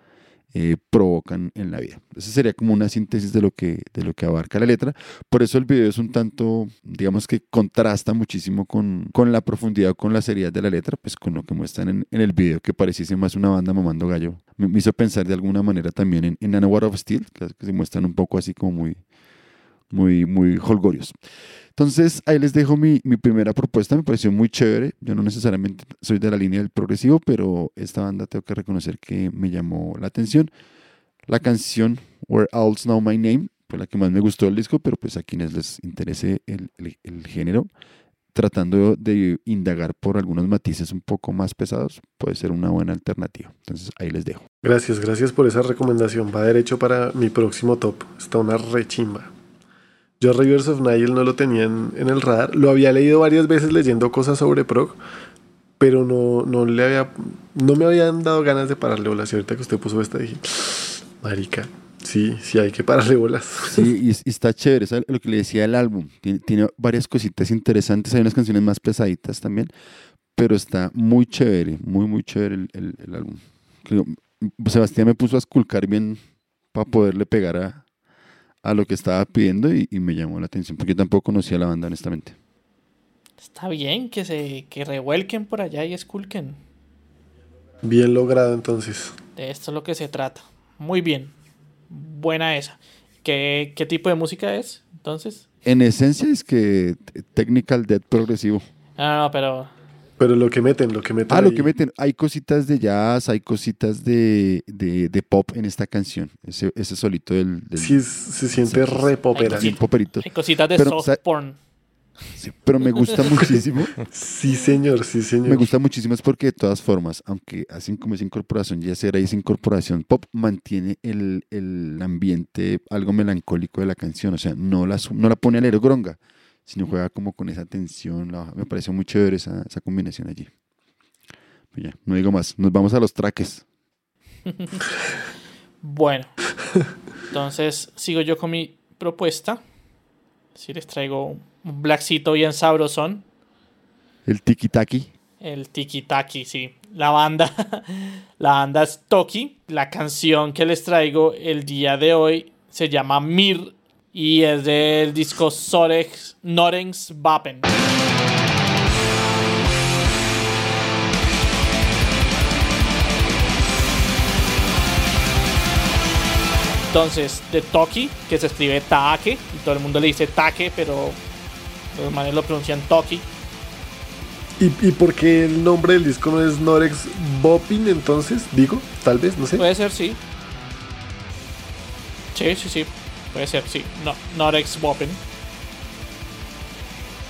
eh, provocan en la vida. Esa sería como una síntesis de lo, que, de lo que abarca la letra. Por eso el video es un tanto, digamos que contrasta muchísimo con, con la profundidad con la seriedad de la letra, pues con lo que muestran en, en el video, que pareciese más una banda mamando gallo. Me, hizo pensar de alguna manera también en, en War of Steel, que se muestran un poco así como muy, muy, muy holgorios. Entonces, ahí les dejo mi, primera propuesta, me pareció muy chévere. Yo no necesariamente soy de la línea del progresivo, pero esta banda tengo que reconocer que me llamó la atención. La canción Where Owls Know My Name fue la que más me gustó del disco, pero pues a quienes les interese el, género, tratando de indagar por algunos matices un poco más pesados, puede ser una buena alternativa. Entonces ahí les dejo. Gracias, gracias por esa recomendación. Va derecho para mi próximo top. Está una rechimba. Yo Rivers of Nile no lo tenía en, el radar. Lo había leído varias veces leyendo cosas sobre prog, pero no, no, le había, no me habían dado ganas de pararle bolas. Y ahorita que usted puso esta dije, marica, sí, sí hay que pararle bolas. Sí, y, está chévere. Lo que le decía el álbum, tiene, varias cositas interesantes, hay unas canciones más pesaditas también, pero está muy chévere, muy, muy chévere el, el álbum. Sebastián me puso a esculcar bien para poderle pegar a, a lo que estaba pidiendo y, me llamó la atención, porque yo tampoco conocía la banda, honestamente. Está bien que se que revuelquen por allá y esculquen. Bien logrado entonces. De esto es lo que se trata. Muy bien. Buena esa. ¿Qué, qué tipo de música es entonces? En esencia es que Technical Dead progresivo. No, no, pero Pero lo que meten, lo que meten. Ah, lo que meten. Hay cositas de jazz, hay cositas de, de, de pop en esta canción. Ese, ese solito del. del Sí, se siente re popera. Hay cositas de Pero, soft porn. Sí, pero me gusta muchísimo. Sí, señor, sí, señor. Me gusta muchísimo es porque de todas formas, aunque hacen como esa incorporación jazzera y esa incorporación pop, mantiene el, el ambiente algo melancólico de la canción. O sea, no la, no la pone a gronga, sino juega como con esa tensión. la baja. me pareció muy chévere esa, esa combinación allí. Pues ya, no digo más. Nos vamos a los traques. Bueno, entonces sigo yo con mi propuesta. Si les traigo un blackcito bien sabrosón. El tiki-taki. El Tiki Taki, sí. La banda, la banda es Toki. La canción que les traigo el día de hoy se llama Mir y es del disco Sorex Norens Vapen. Entonces, de Toki, que se escribe Taake, y todo el mundo le dice Take, pero los manes lo pronuncian Toki. ¿Y, ¿Y por qué el nombre del disco no es Norex Bopping entonces? Digo, tal vez, no sé. Puede ser, sí. Sí, sí, sí. Puede ser, sí. No, Norex Wopen.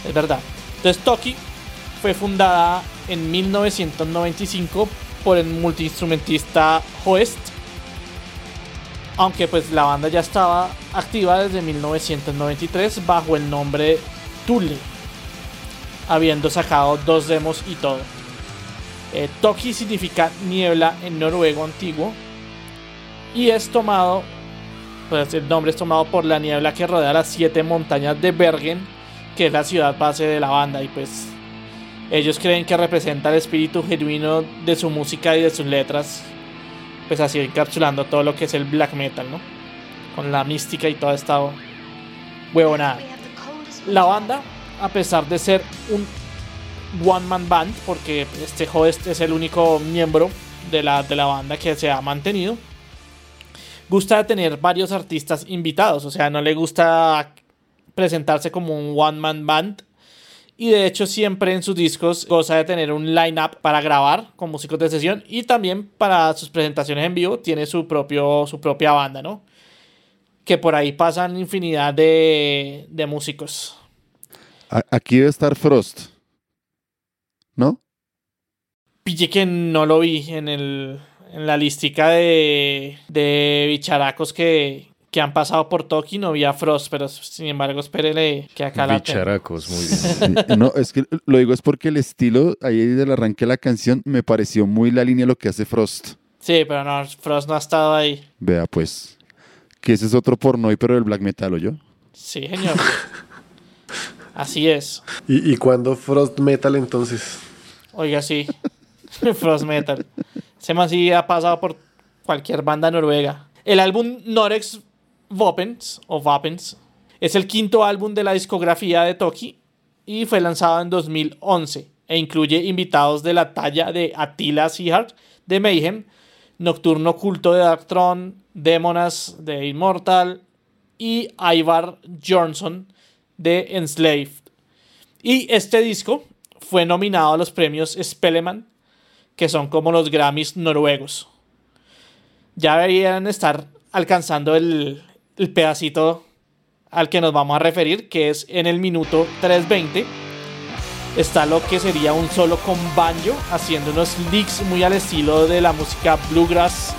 Es verdad. Entonces, Toki fue fundada en 1995 por el multiinstrumentista Hoest. Aunque pues la banda ya estaba activa desde 1993 bajo el nombre Tule. Habiendo sacado dos demos y todo. Eh, Toki significa niebla en noruego antiguo. Y es tomado, pues el nombre es tomado por la niebla que rodea las siete montañas de Bergen, que es la ciudad base de la banda. Y pues ellos creen que representa el espíritu genuino de su música y de sus letras. Pues así encapsulando todo lo que es el black metal, ¿no? Con la mística y toda esta huevonada. La banda, a pesar de ser un one man band, porque este Hoest es el único miembro de la, de la banda que se ha mantenido, gusta de tener varios artistas invitados, o sea, no le gusta presentarse como un one man band. Y de hecho siempre en sus discos goza de tener un line-up para grabar con músicos de sesión y también para sus presentaciones en vivo tiene su, propio, su propia banda, ¿no? Que por ahí pasan infinidad de, de músicos. Aquí debe estar Frost. ¿No? Pille que no lo vi en, el, en la listica de, de bicharacos que, que han pasado por Toki. No vi a Frost, pero sin embargo, espérele que acá la. Bicharacos, muy bien. Sí, No, es que lo digo es porque el estilo ahí del arranque de la canción me pareció muy la línea de lo que hace Frost. Sí, pero no, Frost no ha estado ahí. Vea pues, que ese es otro porno, pero el black metal, ¿o yo? Sí, señor. Así es. ¿Y, y cuándo Frost Metal entonces? Oiga, sí. Frost Metal. Ese man sí ha pasado por cualquier banda noruega. El álbum Norex Vopens, o Vapens, es el quinto álbum de la discografía de Toki y fue lanzado en 2011 e incluye invitados de la talla de Attila Seahart de Mayhem, Nocturno Oculto de Darktron, Demonas de Immortal y Ivar Johnson de Enslaved. Y este disco fue nominado a los premios Spelleman, que son como los Grammys noruegos. Ya deberían estar alcanzando el, el pedacito al que nos vamos a referir, que es en el minuto 3.20. Está lo que sería un solo con banjo, haciendo unos licks muy al estilo de la música bluegrass,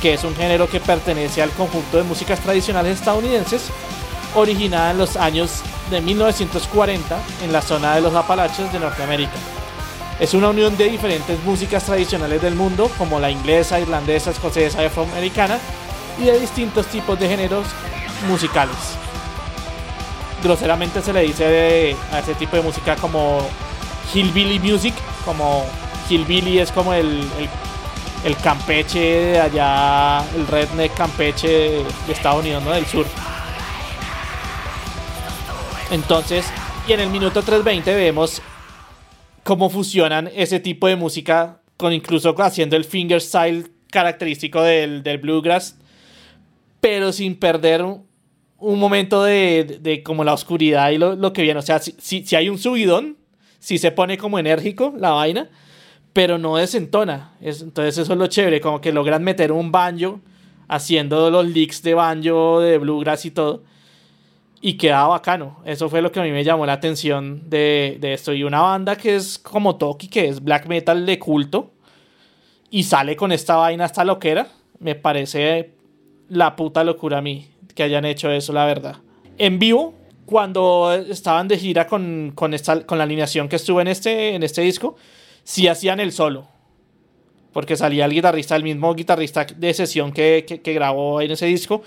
que es un género que pertenece al conjunto de músicas tradicionales estadounidenses, originada en los años de 1940 en la zona de los Apalaches de Norteamérica. Es una unión de diferentes músicas tradicionales del mundo, como la inglesa, irlandesa, escocesa y afroamericana, y de distintos tipos de géneros musicales. Groseramente se le dice de- a ese tipo de música como hillbilly music, como hillbilly es como el, el, campeche de allá, el redneck campeche de Estados Unidos, ¿no? Del sur. Entonces, y en el minuto 3.20 vemos cómo fusionan ese tipo de música con incluso haciendo el fingerstyle característico del, del bluegrass, pero sin perder un, un momento de, de, como la oscuridad y lo, lo que viene. O sea, si, si, si, hay un subidón, si se pone como enérgico la vaina, pero no desentona. Es, entonces eso es lo chévere, como que logran meter un banjo haciendo los licks de banjo, de bluegrass y todo. Y queda bacano. Eso fue lo que a mí me llamó la atención de, de esto. Y una banda que es como Toki, que es black metal de culto. Y sale con esta vaina hasta loquera. Me parece la puta locura a mí que hayan hecho eso, la verdad. En vivo, cuando estaban de gira con, con, esta, con la alineación que estuvo en este, en este disco, sí hacían el solo. Porque salía el guitarrista, el mismo guitarrista de sesión que, que grabó en ese disco,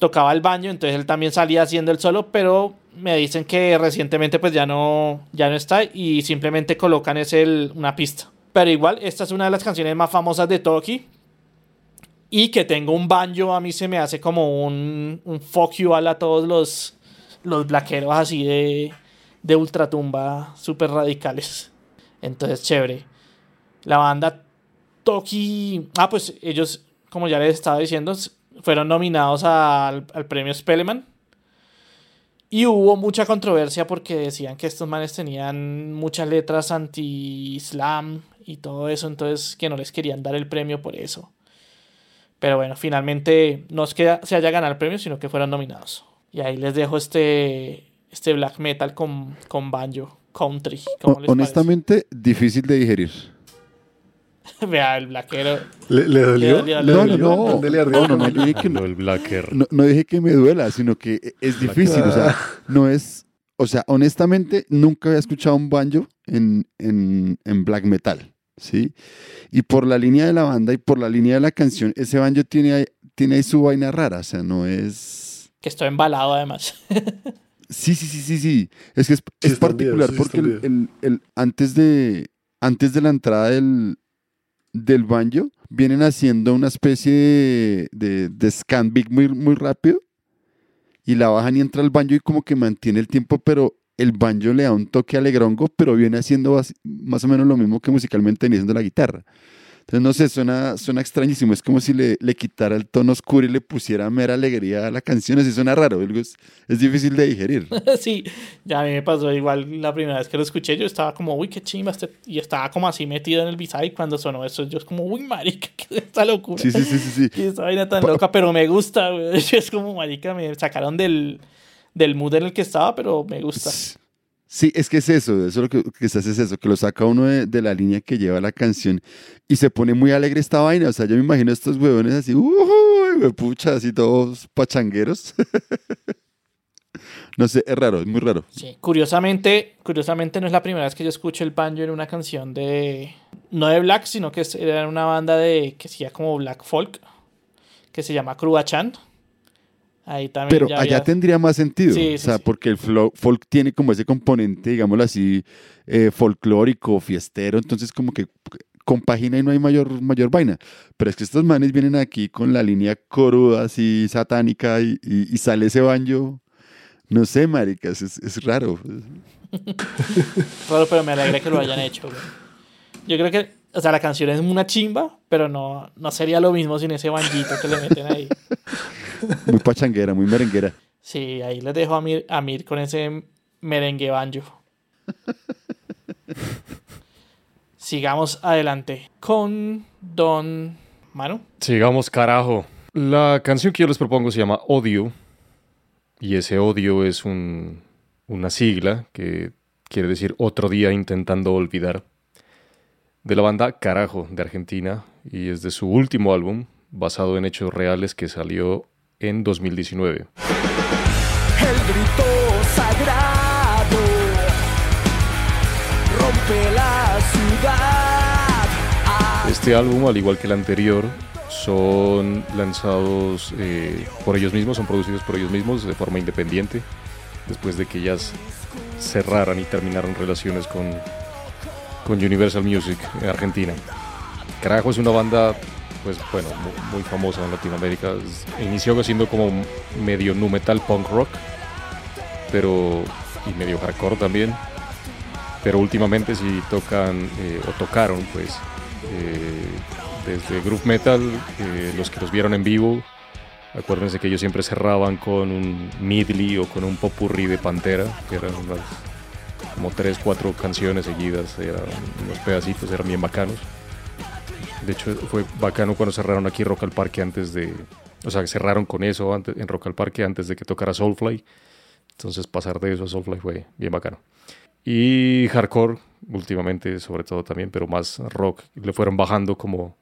tocaba el baño, entonces él también salía haciendo el solo, pero me dicen que recientemente pues ya no, ya no está y simplemente colocan es el, una pista. Pero igual, esta es una de las canciones más famosas de Toki, y que tenga un banjo a mí se me hace como un, un fuck you a todos los, los blaqueros así de, de ultratumba súper radicales. Entonces, chévere. La banda Toki. Ah, pues ellos, como ya les estaba diciendo, fueron nominados al, al premio Spelleman. Y hubo mucha controversia porque decían que estos manes tenían muchas letras anti-islam y todo eso, entonces que no les querían dar el premio por eso. Pero bueno, finalmente no es que se haya ganado el premio, sino que fueron nominados. Y ahí les dejo este, este black metal con, con banjo, country. Honestamente, parece? difícil de digerir. Vea, el blaquero. ¿Le, le dolió? ¿Le, le dolió? No, no, no. No, no, no, dije que no, el blacker. no, no dije que me duela, sino que es difícil. O sea, no es. O sea, honestamente, nunca había escuchado un banjo en, en, en black metal. ¿sí? Y por la línea de la banda y por la línea de la canción, ese banjo tiene, tiene ahí su vaina rara, o sea, no es... Que estoy embalado además. sí, sí, sí, sí, sí. Es que es, sí es particular bien, sí porque el, el, el, antes, de, antes de la entrada del, del banjo, vienen haciendo una especie de, de, de scan big muy, muy rápido y la bajan y entra el banjo y como que mantiene el tiempo, pero el banjo le da un toque alegrongo, pero viene haciendo más o menos lo mismo que musicalmente venía haciendo la guitarra. Entonces, no sé, suena, suena extrañísimo. Es como si le, le, quitara el tono oscuro y le pusiera mera alegría a la canción. Así suena raro. Es, es difícil de digerir. sí, ya a mí me pasó igual la primera vez que lo escuché. Yo estaba como, uy, qué chimba. Este... Y estaba como así metido en el b y cuando sonó eso. Yo es como, uy, marica, qué esta locura. Sí, sí, sí. sí, sí. Y esta vaina tan pa loca, pero me gusta. Güey. Es como, marica, me sacaron del, del mood en el que estaba, pero me gusta. Sí, es que es eso, eso lo que, que se hace es eso, que lo saca uno de, la línea que lleva la canción y se pone muy alegre esta vaina. O sea, yo me imagino a estos huevones así, uy, pucha, así todos pachangueros. no sé, es raro, es muy raro. Sí, curiosamente, curiosamente no es la primera vez que yo escucho el banjo en una canción de, no de Black, sino que era una banda de, que se como Black Folk, que se llama Chan. Ahí también Pero ya allá había... tendría más sentido, Sí, o sí, sea, sí. porque el folk tiene como ese componente, digámoslo así, eh, folclórico, fiestero, entonces como que compagina y no hay mayor, mayor vaina. Pero es que estos manes vienen aquí con la línea coruda, así satánica, y, y- y sale ese banjo, no sé, maricas, es, es raro. Raro, pero me alegra que lo hayan hecho. güey. Yo creo que, o sea, la canción es una chimba, pero no, no sería lo mismo sin ese banjito que le meten ahí. Muy pachanguera, muy merenguera. Sí, ahí les dejo a Mir, a Mir con ese merengue banjo. Sigamos adelante con Don Manu. Sigamos, carajo. La canción que yo les propongo se llama Odio. Y ese odio es un, una sigla que quiere decir otro día intentando olvidar. De la banda Carajo de Argentina. Y es de su último álbum, basado en hechos reales que salió en 2019. El grito sagrado rompe la ciudad. Ah, Este álbum, al igual que el anterior, son lanzados eh, por ellos mismos, son producidos por ellos mismos de forma independiente, después de que ellas cerraran y terminaron relaciones con, con Universal Music en Argentina. Carajo es una banda, pues bueno, mu- muy, famosa en Latinoamérica. Inició siendo como medio nu metal punk rock, pero y medio hardcore también. Pero últimamente sí tocan eh, o tocaron, pues eh, desde groove metal, eh, los que los vieron en vivo, acuérdense que ellos siempre cerraban con un medley o con un popurrí de Pantera, que eran unas como tres, cuatro canciones seguidas, eran unos pedacitos, eran bien bacanos. De hecho, fue bacano cuando cerraron aquí Rock al Parque antes de. O sea, cerraron con eso antes, en Rock al Parque antes de que tocara Soulfly. Entonces, pasar de eso a Soulfly fue bien bacano. Y hardcore, últimamente, sobre todo también, pero más rock. Le fueron bajando como,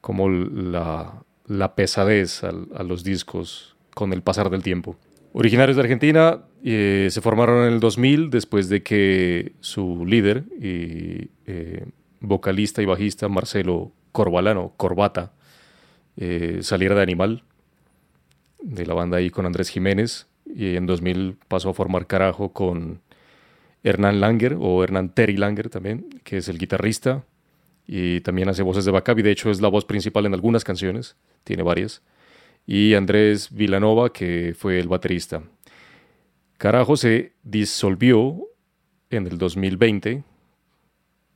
como la, la pesadez al- a, los discos con el pasar del tiempo. Originarios de Argentina, eh, se formaron en el 2000 después de que su líder y eh, vocalista y bajista Marcelo Corbalano, Corbata, eh, saliera de Animal, de la banda ahí con Andrés Jiménez, y en 2000 pasó a formar Carajo con Hernán Langer, o Hernán Terry Langer también, que es el guitarrista, y también hace voces de backup, y de hecho es la voz principal en algunas canciones, tiene varias, y Andrés Vilanova, que fue el baterista. Carajo se disolvió en el 2020,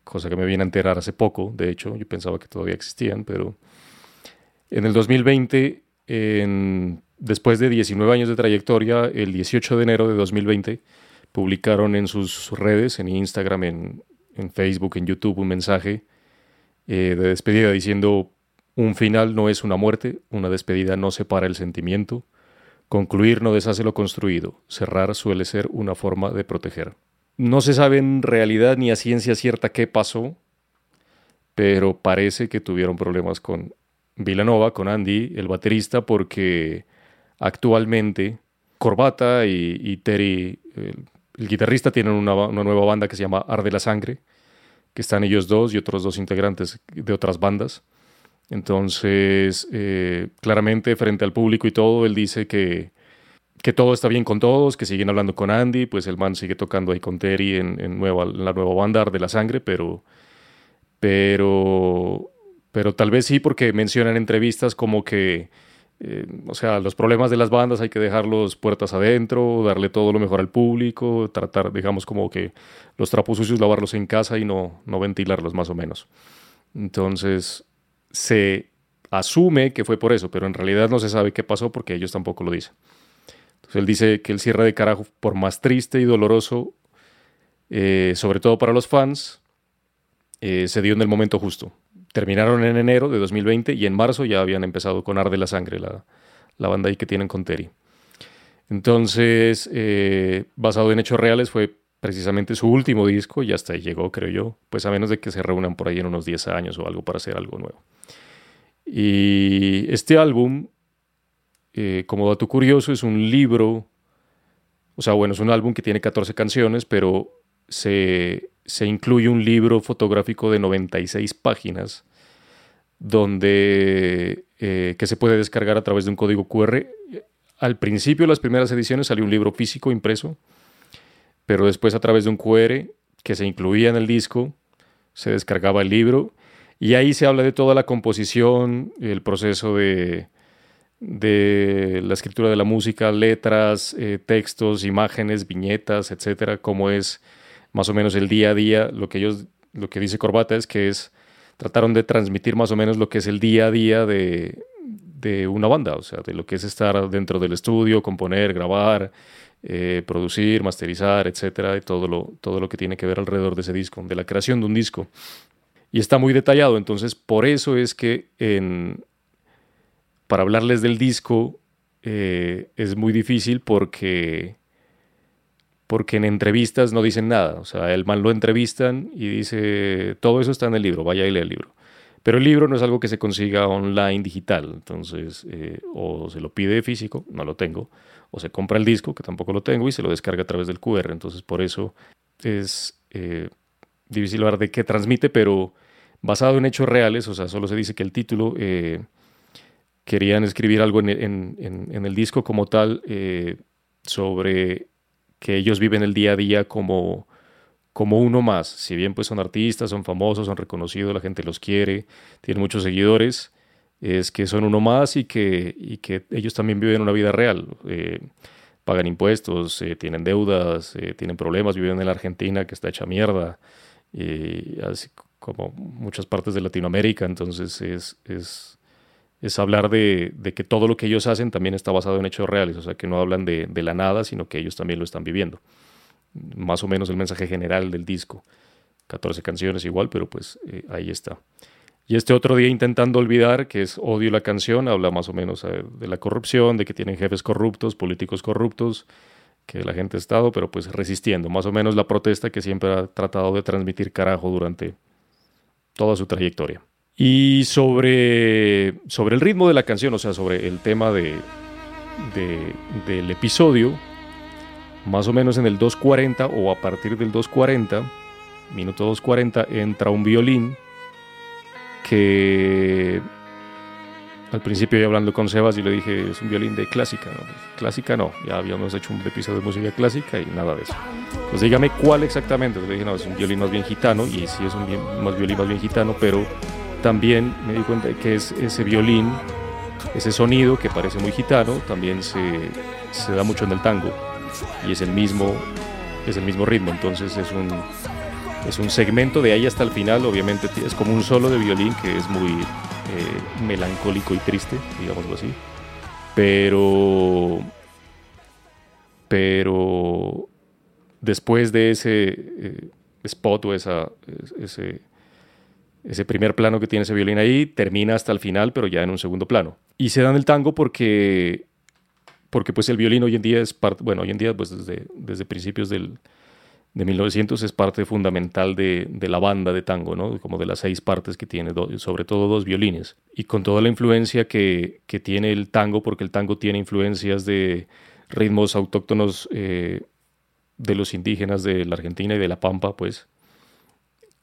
cosa que me vine a enterar hace poco, de hecho, yo pensaba que todavía existían, pero en el 2020, en- después de 19 años de trayectoria, el 18 de enero de 2020, publicaron en sus redes, en Instagram, en, en Facebook, en YouTube, un mensaje eh, de despedida diciendo, un final no es una muerte, una despedida no separa el sentimiento, concluir no deshace lo construido, cerrar suele ser una forma de proteger. No se sabe en realidad ni a ciencia cierta qué pasó, pero parece que tuvieron problemas con Vilanova, con Andy, el baterista, porque actualmente Corbata y, Terry, el, guitarrista, tienen una nueva banda que se llama Arde la Sangre, que están ellos dos y otros dos integrantes de otras bandas. Entonces, eh, claramente frente al público y todo, él dice que, que todo está bien con todos, que siguen hablando con Andy, pues el man sigue tocando ahí con Terry en, la nueva banda Arde la Sangre, pero, pero, pero tal vez sí porque mencionan entrevistas como que, eh, o sea, los problemas de las bandas hay que dejarlos puertas adentro, darle todo lo mejor al público, tratar, digamos, como que los trapos sucios lavarlos en casa y no, no ventilarlos más o menos. Entonces, se asume que fue por eso, pero en realidad no se sabe qué pasó porque ellos tampoco lo dicen. Él dice que el cierre de carajo, por más triste y doloroso, eh, sobre todo para los fans, eh, se dio en el momento justo. Terminaron en enero de 2020 y en marzo ya habían empezado con Arde la Sangre, la, la banda ahí que tienen con Terry. Entonces, eh, basado en hechos reales, fue precisamente su último disco y hasta ahí llegó, creo yo, pues a menos de que se reúnan por ahí en unos 10 años o algo para hacer algo nuevo. Y este álbum, eh, como dato curioso, es un libro, o sea, bueno, es un álbum que tiene 14 canciones, pero se, se incluye un libro fotográfico de 96 páginas donde eh, que se puede descargar a través de un código QR. Al principio, las primeras ediciones, salió un libro físico impreso, pero después a través de un QR que se incluía en el disco, se descargaba el libro y ahí se habla de toda la composición, el proceso de, de la escritura de la música, letras, eh, textos, imágenes, viñetas, etcétera, cómo es más o menos el día a día. Lo que ellos, lo que dice Corbata es que es trataron de transmitir más o menos lo que es el día a día de, de una banda, o sea, de lo que es estar dentro del estudio, componer, grabar, eh, producir, masterizar, etcétera, y todo lo, todo lo que tiene que ver alrededor de ese disco, de la creación de un disco. Y está muy detallado, entonces por eso es que en, para hablarles del disco eh, es muy difícil porque, porque en entrevistas no dicen nada. O sea, el man lo entrevistan y dice, todo eso está en el libro, vaya y lea el libro. Pero el libro no es algo que se consiga online digital, entonces eh, o se lo pide físico, no lo tengo, o se compra el disco, que tampoco lo tengo, y se lo descarga a través del QR. Entonces por eso es eh, difícil hablar de qué transmite, pero basado en hechos reales, o sea, solo se dice que el título querían escribir algo en, el disco como tal eh, sobre que ellos viven el día a día como, como uno más. Si bien pues son artistas, son famosos, son reconocidos, la gente los quiere, tienen muchos seguidores, es que son uno más y que, y que ellos también viven una vida real. Eh, pagan impuestos, eh, tienen deudas, tienen problemas, viven en la Argentina que está hecha mierda. así, como muchas partes de Latinoamérica, entonces es, es, es hablar de, que todo lo que ellos hacen también está basado en hechos reales, o sea, que no hablan de, de, la nada, sino que ellos también lo están viviendo. Más o menos el mensaje general del disco. 14 canciones igual, pero pues eh, ahí está. Y este otro día intentando olvidar, que es Odio la canción, habla más o menos eh, de la corrupción, de que tienen jefes corruptos, políticos corruptos, que la gente ha estado, pero pues resistiendo, más o menos la protesta que siempre ha tratado de transmitir carajo durante toda su trayectoria. Y sobre, sobre el ritmo de la canción, o sea, sobre el tema de, de, del episodio, más o menos en el 2.40 o a partir del 2.40, minuto 2.40, entra un violín que al principio yo hablando con Sebas y le dije, es un violín de clásica, ¿no? Pues, clásica no, ya habíamos hecho un episodio de música clásica y nada de eso. Pues dígame cuál exactamente. Le dije, no, es un violín más bien gitano y sí es un más violín más bien gitano, pero también me di cuenta de que es ese violín, ese sonido que parece muy gitano, también se, se da mucho en el tango y es el mismo, es el mismo ritmo, entonces es un, es un segmento de ahí hasta el final, obviamente es como un solo de violín que es muy eh, melancólico y triste, digámoslo así. Pero. Pero. Después de ese eh, spot o esa, ese, ese primer plano que tiene ese violín ahí, termina hasta el final, pero ya en un segundo plano. Y se da en el tango porque. Porque pues el violín hoy en día es parte. Bueno, hoy en día, pues desde, desde principios del, de 1900 es parte fundamental de, de, la banda de tango, ¿no? como de las seis partes que tiene, do, sobre todo dos violines. Y con toda la influencia que, que, tiene el tango, porque el tango tiene influencias de ritmos autóctonos eh, de los indígenas de la Argentina y de la Pampa, pues,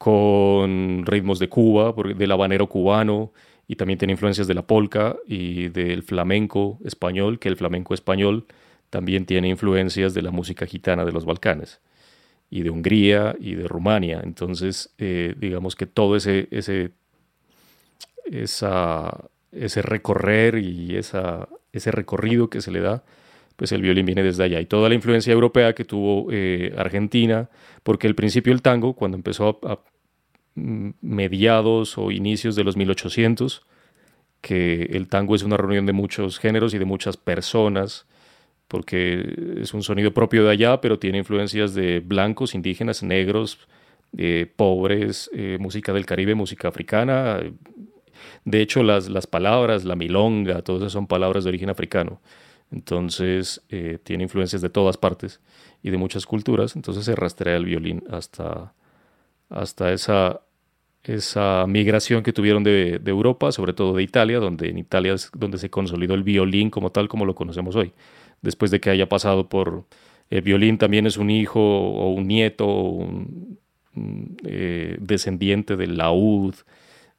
con ritmos de Cuba, del habanero cubano, y también tiene influencias de la polca y del flamenco español, que el flamenco español también tiene influencias de la música gitana de los Balcanes y de Hungría y de Rumania. Entonces, eh, digamos que todo ese, ese, esa, ese recorrer y esa, ese recorrido que se le da, pues el violín viene desde allá. Y toda la influencia europea que tuvo eh, Argentina, porque al principio el tango, cuando empezó a, a, mediados o inicios de los 1800, que el tango es una reunión de muchos géneros y de muchas personas, porque es un sonido propio de allá, pero tiene influencias de blancos, indígenas, negros, eh, pobres, eh, música del Caribe, música africana. De hecho, las, las palabras, la milonga, todas esas son palabras de origen africano. Entonces, eh, tiene influencias de todas partes y de muchas culturas. Entonces, se rastrea el violín hasta, hasta esa, esa migración que tuvieron de, de Europa, sobre todo de Italia, donde en Italia es donde se consolidó el violín como tal, como lo conocemos hoy después de que haya pasado por el violín, también es un hijo o un nieto o un, eh, descendiente del laúd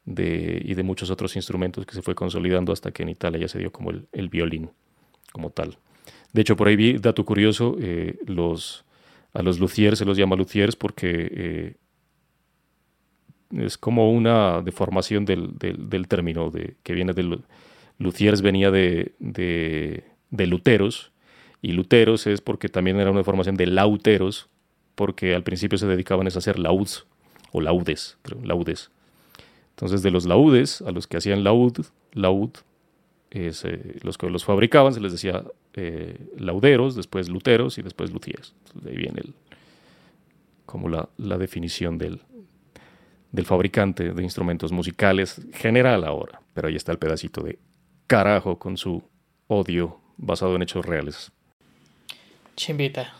de, y de muchos otros instrumentos que se fue consolidando hasta que en Italia ya se dio como el, el violín como tal. De hecho, por ahí vi, dato curioso, eh, los, a los luthiers se los llama luthiers porque eh, es como una deformación del, del, término de, que viene del... Luthiers venía de, de, de luteros, y luteros es porque también era una formación de lauteros, porque al principio se dedicaban a hacer lauds o laudes, laudes. Entonces de los laudes a los que hacían laud, laud, eh, los que los fabricaban se les decía eh, lauderos, después luteros y después luthiers. Entonces, de ahí viene como la, la definición del, del fabricante de instrumentos musicales general ahora. Pero ahí está el pedacito de carajo con su odio basado en hechos reales. Chimbita.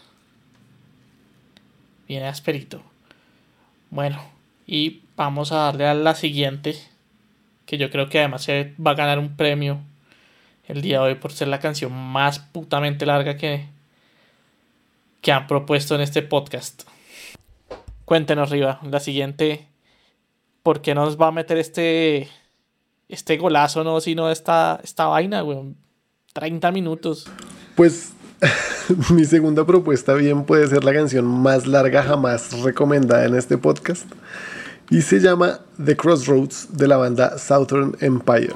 Bien asperito. Bueno, y vamos a darle a la siguiente, que yo creo que además se va a ganar un premio el día de hoy por ser la canción más putamente larga que, que han propuesto en este podcast. Cuéntenos, Riva, la siguiente, ¿por qué nos va a meter este, este golazo, no? Sino esta, esta vaina, weón. 30 minutos. Pues mi segunda propuesta bien puede ser la canción más larga jamás recomendada en este podcast y se llama The Crossroads de la banda Southern Empire.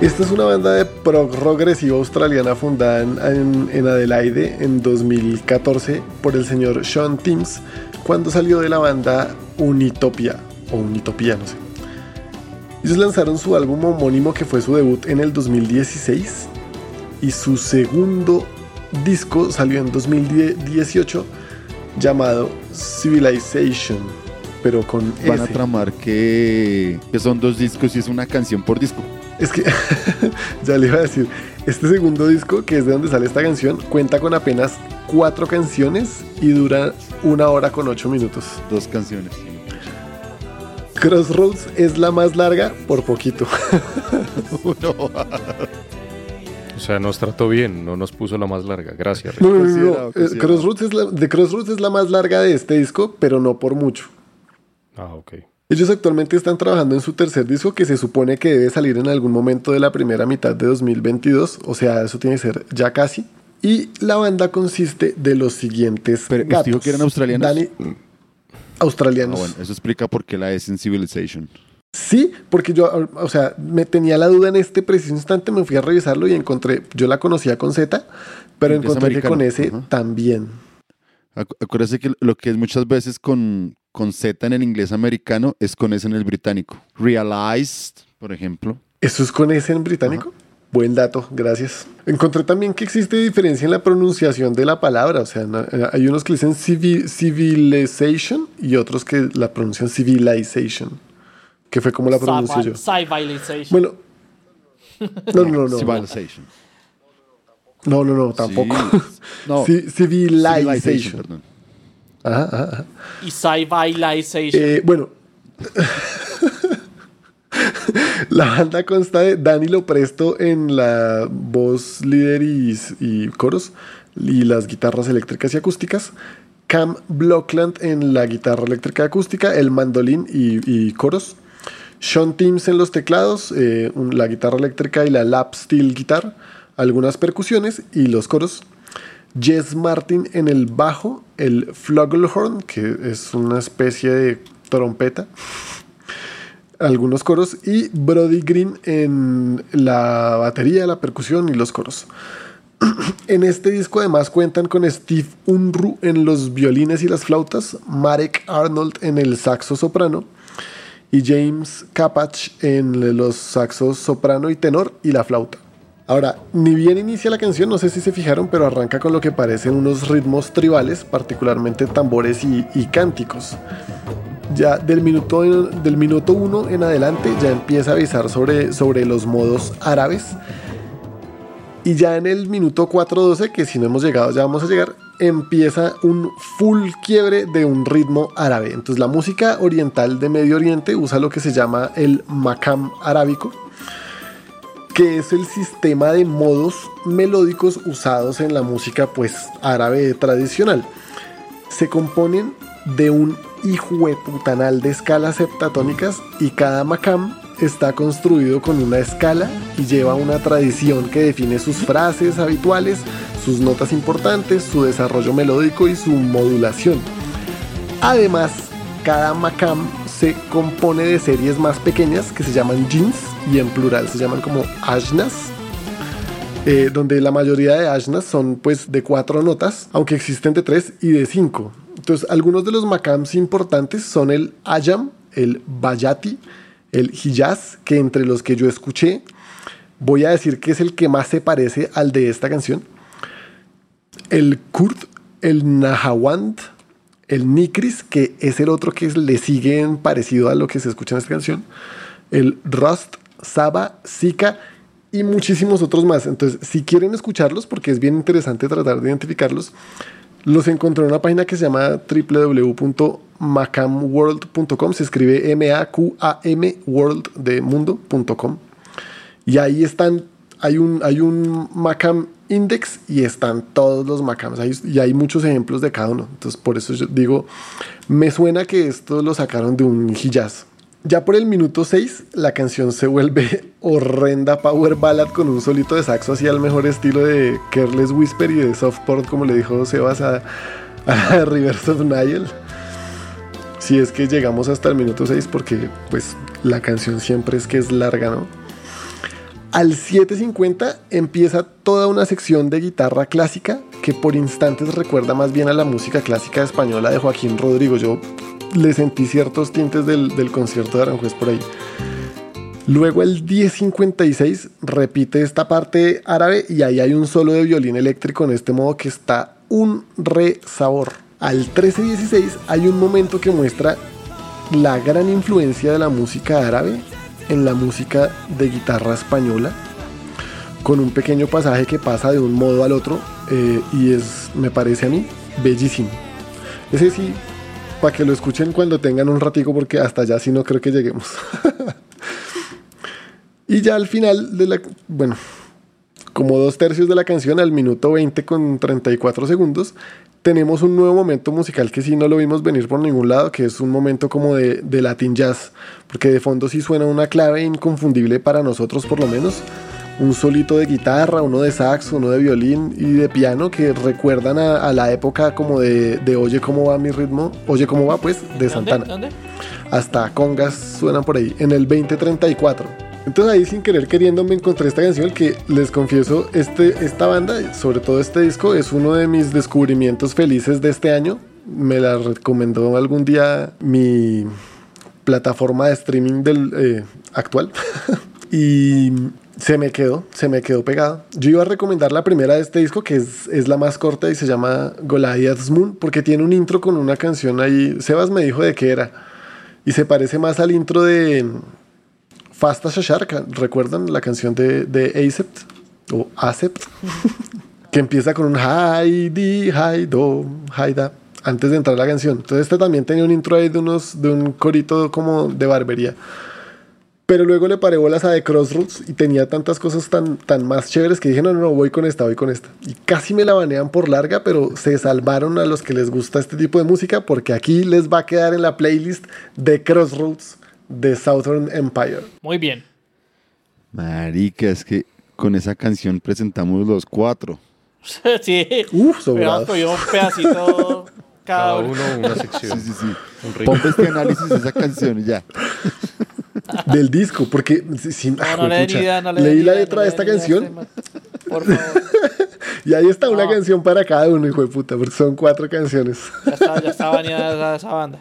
Esta es una banda de prog progresivo australiana fundada en, Adelaide en 2014 por el señor Sean Timms cuando salió de la banda Unitopia o Unitopia, no sé. Ellos lanzaron su álbum homónimo que fue su debut en el 2016 y su segundo disco salió en 2018 llamado Civilization, pero con Van a tramar que, que son dos discos y es una canción por disco. Es que ya le iba a decir, este segundo disco, que es de donde sale esta canción, cuenta con apenas cuatro canciones y dura una hora con ocho minutos. Dos canciones. Crossroads es la más larga por poquito. O sea, nos trató bien, no nos puso la más larga. Gracias. Rick. No, no, no, no. Eh. Crossroads es la, de Crossroads es la más larga de este disco, pero no por mucho. Ah, ok. Ellos actualmente están trabajando en su tercer disco que se supone que debe salir en algún momento de la primera mitad de 2022, o sea, eso tiene que ser ya casi. Y la banda consiste de los siguientes Pero, ¿usted gatos. dijo que eran australianos? Dani- Ah, australianos. bueno, eso explica por qué la es en Civilization. Sí, porque yo, o sea, me tenía la duda en este preciso instante, me fui a revisarlo y encontré, yo la conocía con Z, pero encontré que con americano, S ajá. también. Acu- Acuérdese que lo que es muchas veces con, con Z en el inglés americano es con S en el británico. Realized, por ejemplo. ¿Eso es con S en británico? Buen dato, gracias. Encontré también que existe diferencia en la pronunciación de la palabra, o sea, na- hay unos que dicen civi- civilization y otros que la pronuncian civilization, que fue como la pronuncio yo. Civilization. Bueno, no, no, no, no, Civilization. no, no, no, tampoco. Sí. No, Ci- Civilization, civilization. perdón. Ajá, ajá, ajá. Y. Eh, bueno. la banda consta de Dani Lopresto en la voz líder y, y coros y las guitarras eléctricas y acústicas. Cam Blockland en la guitarra eléctrica acústica, el mandolín y, y coros. Sean Timms en los teclados, eh, la guitarra eléctrica y la lap steel guitar, algunas percusiones y los coros. Jess Martin en el bajo, el flugelhorn, que es una especie de trompeta, algunos coros, y Brody Green en la batería, la percusión y los coros. En este disco además cuentan con Steve Unruh en los violines y las flautas, Marek Arnold en el saxo soprano y James Capach en los saxos soprano y tenor y la flauta. Ahora, ni bien inicia la canción, no sé si se fijaron, pero arranca con lo que parecen unos ritmos tribales, particularmente tambores y, cánticos. Ya del minuto, del minuto uno en adelante ya empieza a avisar sobre, sobre los modos árabes. Y ya en el minuto 4.12, que si no hemos llegado ya vamos a llegar, empieza un full quiebre de un ritmo árabe. Entonces la música oriental de Medio Oriente usa lo que se llama el makam arábico, que es el sistema de modos melódicos usados en la música pues árabe tradicional. Se componen de un hijueputanal de escalas heptatónicas y cada makam está construido con una escala y lleva una tradición que define sus frases habituales, sus notas importantes, su desarrollo melódico y su modulación. Además, cada makam se compone de series más pequeñas que se llaman jins y en plural se llaman como ashnas, eh, donde la mayoría de ashnas son pues de cuatro notas, aunque existen de tres y de cinco. Entonces, algunos de los makams importantes son el ayam, el bayati, el hijaz, que entre los que yo escuché, voy a decir que es el que más se parece al de esta canción, el kurd, el nahawand, el nikris, que es el otro que le sigue parecido a lo que se escucha en esta canción, el rust, saba, sika y muchísimos otros más. Entonces, si quieren escucharlos, porque es bien interesante tratar de identificarlos, los encontré en una página que se llama www.macamworld.com. Se escribe M-A-Q-A-M world de mundo.com. Y ahí están, hay un, hay un Macam Index y están todos los Macams. Ahí- y hay muchos ejemplos de cada uno. Entonces, por eso yo digo, me suena que esto lo sacaron de un Hijaz. Ya por el minuto 6, la canción se vuelve horrenda power ballad con un solito de saxo así al mejor estilo de Careless Whisper y de soft porn, como le dijo Sebas a, a Rivers of Nile. Si es que llegamos hasta el minuto 6, porque pues la canción siempre es que es larga, ¿no? Al 7.50 empieza toda una sección de guitarra clásica que por instantes recuerda más bien a la música clásica española de Joaquín Rodrigo. Yo le sentí ciertos tintes del, concierto de Aranjuez por ahí. Luego el 10.56 repite esta parte árabe y ahí hay un solo de violín eléctrico en este modo que está un re sabor. Al 13.16 hay un momento que muestra la gran influencia de la música árabe en la música de guitarra española con un pequeño pasaje que pasa de un modo al otro eh, y es, me parece a mí, bellísimo. Ese sí, para que lo escuchen cuando tengan un ratico porque hasta allá sí no creo que lleguemos. y ya al final de la, bueno, como dos tercios de la canción, al minuto 20 con 34 segundos, tenemos un nuevo momento musical que sí no lo vimos venir por ningún lado, que es un momento como de, de Latin Jazz, porque de fondo sí suena una clave inconfundible para nosotros por lo menos, un solito de guitarra, uno de sax, uno de violín y de piano que recuerdan a, a la época como de, de, Oye cómo va mi ritmo, Oye cómo va pues, de Santana. ¿Dónde? Hasta congas suenan por ahí, en el 2034. Entonces ahí sin querer queriendo me encontré esta canción que les confieso, este, esta banda, sobre todo este disco, es uno de mis descubrimientos felices de este año. Me la recomendó algún día mi plataforma de streaming del eh, actual. y se me quedó, se me quedó pegado. Yo iba a recomendar la primera de este disco, que es, es la más corta y se llama Goliath's Moon, porque tiene un intro con una canción ahí. Sebas me dijo de qué era. Y se parece más al intro de Fasta Shashar, ¿recuerdan la canción de, de Acept? O Acept, que empieza con un hi, di, hi, do, hi, da, antes de entrar la canción. Entonces este también tenía un intro ahí de, unos, de un corito como de barbería. Pero luego le paré bolas a The Crossroads y tenía tantas cosas tan, tan más chéveres que dije, no, no, no, voy con esta, voy con esta. Y casi me la banean por larga, pero se salvaron a los que les gusta este tipo de música porque aquí les va a quedar en la playlist de Crossroads de Southern Empire. Muy bien. Marica, es que con esa canción presentamos los cuatro. sí. Uf, sobrados. Pero un pedacito cada, Cada uno. una sección. Sí, sí, sí. Un. Ponte este análisis de esa canción y ya. Del disco, porque si, No, no le den idea, no le leí la letra no de le esta canción este. Por favor. y ahí está una canción para cada uno, hijo de puta, porque son cuatro canciones. Ya está, ya está baneada esa, esa banda.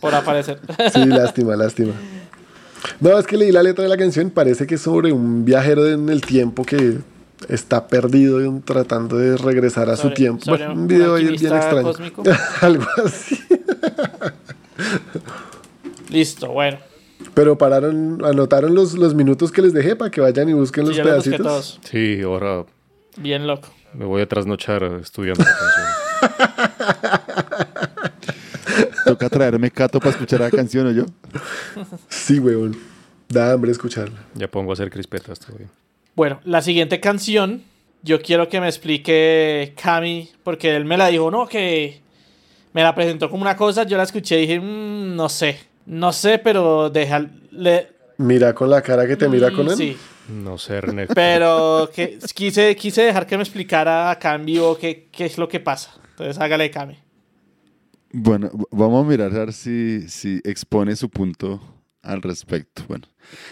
Por aparecer. Sí, lástima, lástima. No, es que leí la letra de la canción, parece que es sobre un viajero en el tiempo que está perdido tratando de regresar a su Sobre- tiempo. sobre Bueno, un un video ahí bien extraño. Algo así. Listo, bueno. Pero pararon, anotaron los, los minutos que les dejé para que vayan y busquen Sí, los los pedacitos. todos. Sí, ahora Bien loco. me voy a trasnochar estudiando la canción. Toca traerme Cato para escuchar la canción, ¿o yo? Sí, weón. Da hambre escucharla. Ya pongo a hacer crispetas todavía. Bueno, la siguiente canción, yo quiero que me explique Cami, porque él me la dijo, no, que me la presentó como una cosa, yo la escuché y dije, "Mm, no sé, no sé, pero deja, le, Mira con la cara que te mira mm, con él. Sí, No sé, René. pero que, quise, quise dejar que me explicara acá en vivo qué, qué es lo que pasa. Entonces hágale Cami. Bueno, vamos a mirar a ver si, si expone su punto al respecto. Bueno,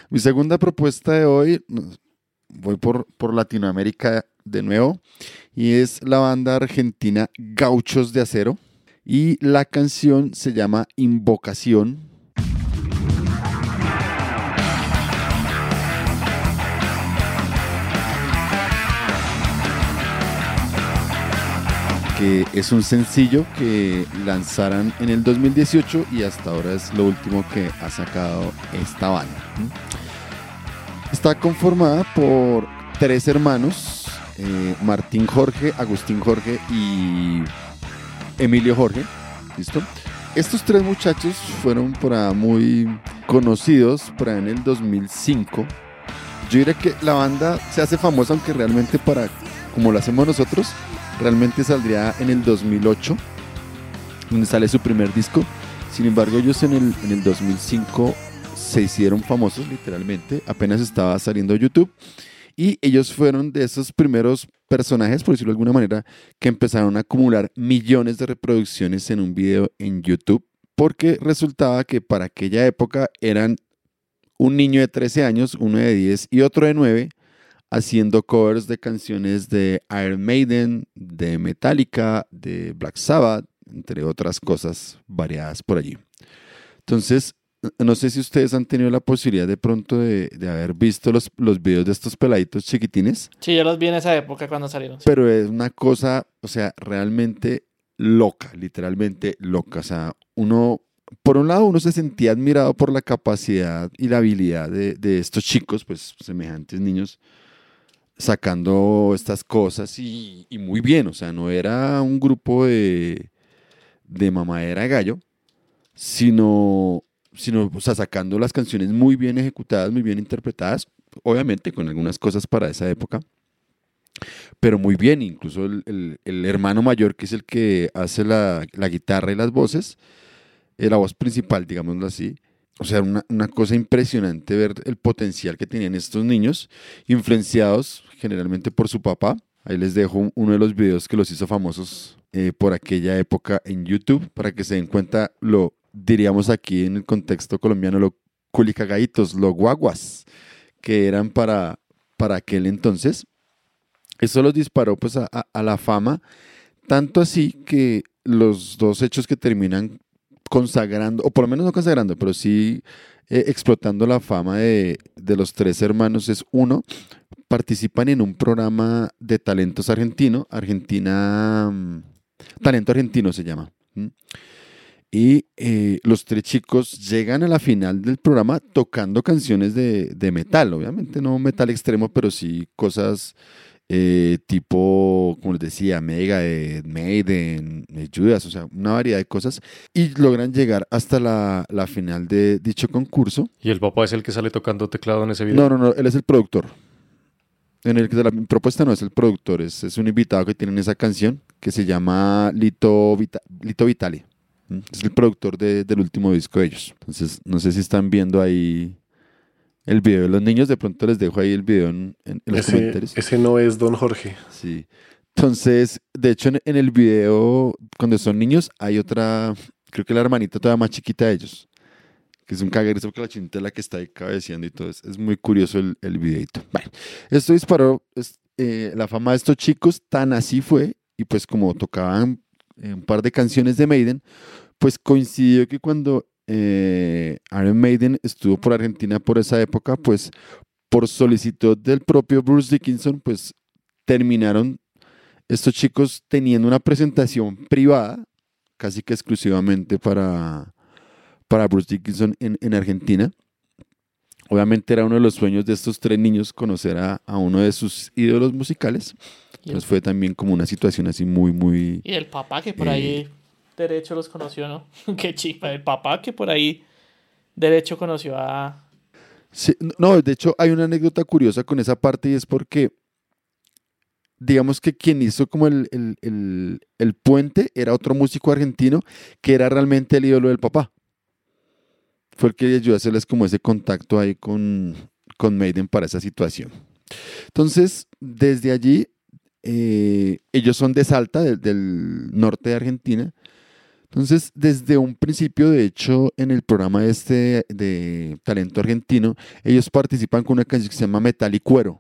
mi segunda propuesta de hoy, nos- voy por, por Latinoamérica de nuevo, y es la banda argentina Gauchos de Acero, y la canción se llama Invocación. Es un sencillo que lanzaran en el 2018 y hasta ahora es lo último que ha sacado esta banda. Está conformada por tres hermanos, eh, Martín Jorge, Agustín Jorge y Emilio Jorge. ¿Listo? Estos tres muchachos fueron por ahí muy conocidos por ahí en el 2005. Yo diría que la banda se hace famosa, aunque realmente para, como lo hacemos nosotros, realmente saldría en el 2008, donde sale su primer disco. Sin embargo, ellos en el, en el 2005 se hicieron famosos, literalmente. Apenas estaba saliendo YouTube. Y ellos fueron de esos primeros personajes, por decirlo de alguna manera, que empezaron a acumular millones de reproducciones en un video en YouTube. Porque resultaba que para aquella época eran un niño de 13 años, uno de 10 y otro de 9, haciendo covers de canciones de Iron Maiden, de Metallica, de Black Sabbath, entre otras cosas variadas por allí. Entonces, no sé si ustedes han tenido la posibilidad de pronto de, de haber visto los, los videos de estos peladitos chiquitines, Sí, yo los vi en esa época cuando salieron. pero es una cosa, o sea, realmente loca, literalmente loca. O sea, uno, por un lado, uno se sentía admirado por la capacidad y la habilidad de, de estos chicos, pues semejantes niños, sacando estas cosas y, muy bien. O sea, no era un grupo de, de mamadera de gallo, sino, sino o sea, sacando las canciones muy bien ejecutadas, muy bien interpretadas, obviamente con algunas cosas para esa época pero muy bien, incluso el, el- el hermano mayor, que es el que hace la, la guitarra y las voces, eh, la voz principal, digámoslo así. O sea, una, una cosa impresionante ver el potencial que tenían estos niños, influenciados generalmente por su papá. Ahí les dejo uno de los videos que los hizo famosos eh, por aquella época en YouTube, para que se den cuenta lo, diríamos aquí en el contexto colombiano, lo culicagaitos, los guaguas, que eran para, para aquel entonces. Eso los disparó pues a- a la fama, tanto así que los dos hechos que terminan consagrando, o por lo menos no consagrando, pero sí eh, explotando la fama de, de los tres hermanos es uno, participan en un programa de talentos argentino, Argentina, mm, Talento Argentino se llama. Y eh, los tres chicos llegan a la final del programa tocando canciones de, de metal, obviamente no metal extremo, pero sí cosas eh, tipo, como les decía, Mega, Maiden, eh, Judas, o sea, una variedad de cosas, y logran llegar hasta la, la final de dicho concurso. ¿Y el papá es el que sale tocando teclado en ese video? No, no, no, él es el productor. En el que la propuesta no es el productor, es, es un invitado que tiene en esa canción que se llama Lito, Vita- Lito Vitali. ¿Mm? Es el productor de- del último disco de ellos. Entonces, no sé si están viendo ahí el video de los niños. De pronto les dejo ahí el video en, los Ese, comentarios. ese no es Don Jorge. Sí. Entonces, de hecho, en, en el video, cuando son niños, hay otra, creo que la hermanita todavía más chiquita de ellos, que es un caguerizo porque la chinita es la que está ahí cabeceando y todo. Es, es muy curioso el, el videito. Bueno, esto disparó es, eh, la fama de estos chicos, tan así fue, y pues como tocaban eh, un par de canciones de Maiden, pues coincidió que cuando eh, Iron Maiden estuvo por Argentina por esa época, pues por solicitud del propio Bruce Dickinson, pues terminaron estos chicos teniendo una presentación privada, casi que exclusivamente para, para Bruce Dickinson en, en Argentina. Obviamente era uno de los sueños de estos tres niños conocer a, a uno de sus ídolos musicales. Entonces fue también como una situación así muy, muy... y el papá que por Eh. ahí derecho los conoció, ¿no? Qué chifa. El papá que por ahí derecho conoció a... Sí, no, de hecho hay una anécdota curiosa con esa parte y es porque, digamos que quien hizo como el, el- el- el puente era otro músico argentino que era realmente el ídolo del papá. Fue el que ayudó a hacerles como ese contacto ahí con, con Maiden para esa situación. Entonces, desde allí, eh, ellos son de Salta, del- del norte de Argentina. Entonces, desde un principio, de hecho, en el programa este de talento argentino, ellos participan con una canción que se llama Metal y Cuero.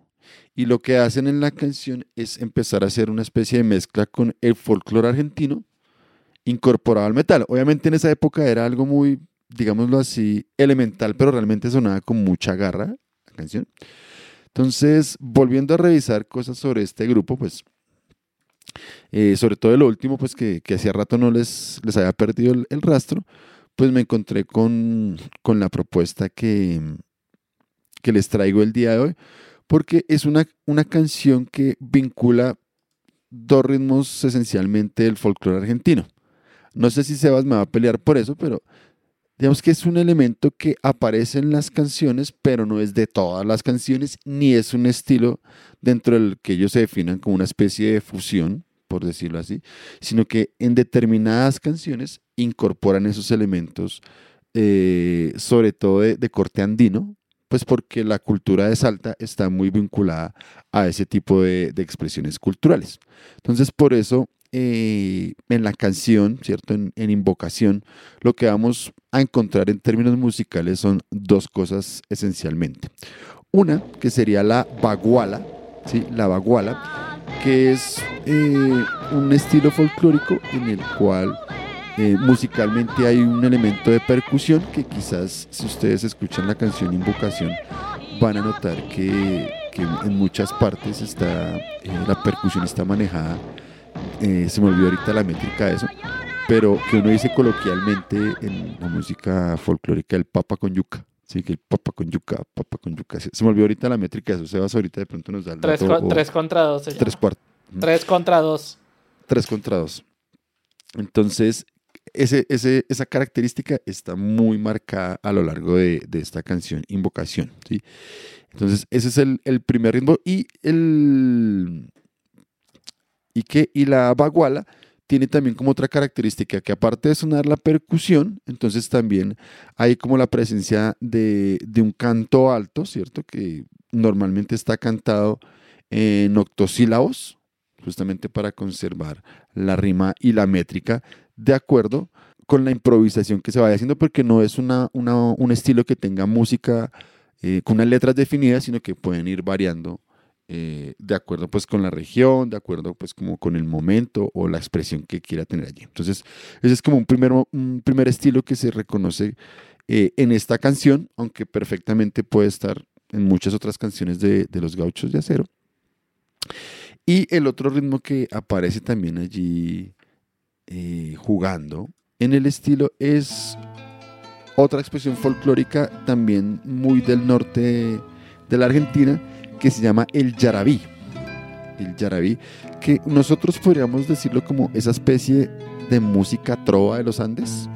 Y lo que hacen en la canción es empezar a hacer una especie de mezcla con el folclore argentino incorporado al metal. Obviamente en esa época era algo muy, digámoslo así, elemental, pero realmente sonaba con mucha garra la canción. Entonces, volviendo a revisar cosas sobre este grupo, pues eh, sobre todo lo último, pues que, que hacía rato no les, les había perdido el, el rastro, pues me encontré con, con la propuesta que, que les traigo el día de hoy, porque es una, una canción que vincula dos ritmos esencialmente del folclore argentino. No sé si Sebas me va a pelear por eso, pero digamos que es un elemento que aparece en las canciones, pero no es de todas las canciones, ni es un estilo dentro del que ellos se definan como una especie de fusión, por decirlo así, sino que en determinadas canciones incorporan esos elementos, eh, sobre todo de, corte andino, pues porque la cultura de Salta está muy vinculada a ese tipo de expresiones culturales. Entonces, por eso eh, en la canción, ¿cierto? En, invocación, lo que vamos a encontrar en términos musicales son dos cosas esencialmente. Una, que sería la baguala, ¿sí? La baguala, que es eh, un estilo folclórico en el cual eh, musicalmente hay un elemento de percusión que quizás si ustedes escuchan la canción Invocación van a notar que, en muchas partes está, la percusión está manejada, eh, se me olvidó ahorita la métrica de eso, pero que uno dice coloquialmente en la música folclórica el papa con yuca. Sí, que el papa con yuca, papa con yuca. Se, se me olvidó ahorita la métrica de eso. Sebas ahorita de pronto nos da el Tres, o- tres contra dos. se tres cuartos. Tres contra dos. Tres contra dos. Entonces, ese, ese- esa característica está muy marcada a lo largo de, de esta canción, Invocación. ¿sí? Entonces, ese es el, el primer ritmo. Y el. Y, que, y la baguala tiene también como otra característica que aparte de sonar la percusión, entonces también hay como la presencia de, de un canto alto, ¿cierto? Que normalmente está cantado en octosílabos, justamente para conservar la rima y la métrica de acuerdo con la improvisación que se vaya haciendo, porque no es una, una- un estilo que tenga música eh, con unas letras definidas, sino que pueden ir variando eh, de acuerdo pues con la región, de acuerdo pues como con el momento o la expresión que quiera tener allí. Entonces, ese es como un primer, un primer estilo que se reconoce eh, en esta canción, aunque perfectamente puede estar en muchas otras canciones de, de los gauchos de acero. Y el otro ritmo que aparece también allí eh, jugando en el estilo es otra expresión folclórica también muy del norte de la Argentina que se llama el yarabí. El yarabí, que nosotros podríamos decirlo como esa especie de música trova de los Andes.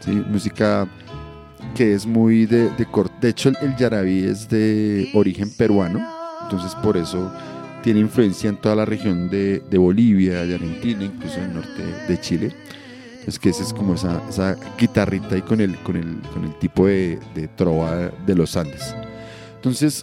¿sí? Música que es muy de, de cor- De hecho, el, el yarabí es de origen peruano, entonces por eso tiene influencia en toda la región de, de Bolivia, de Argentina, incluso en el norte de Chile. Entonces que esa es como esa, esa guitarrita y con el, con el, con el tipo de, de trova de los Andes. Entonces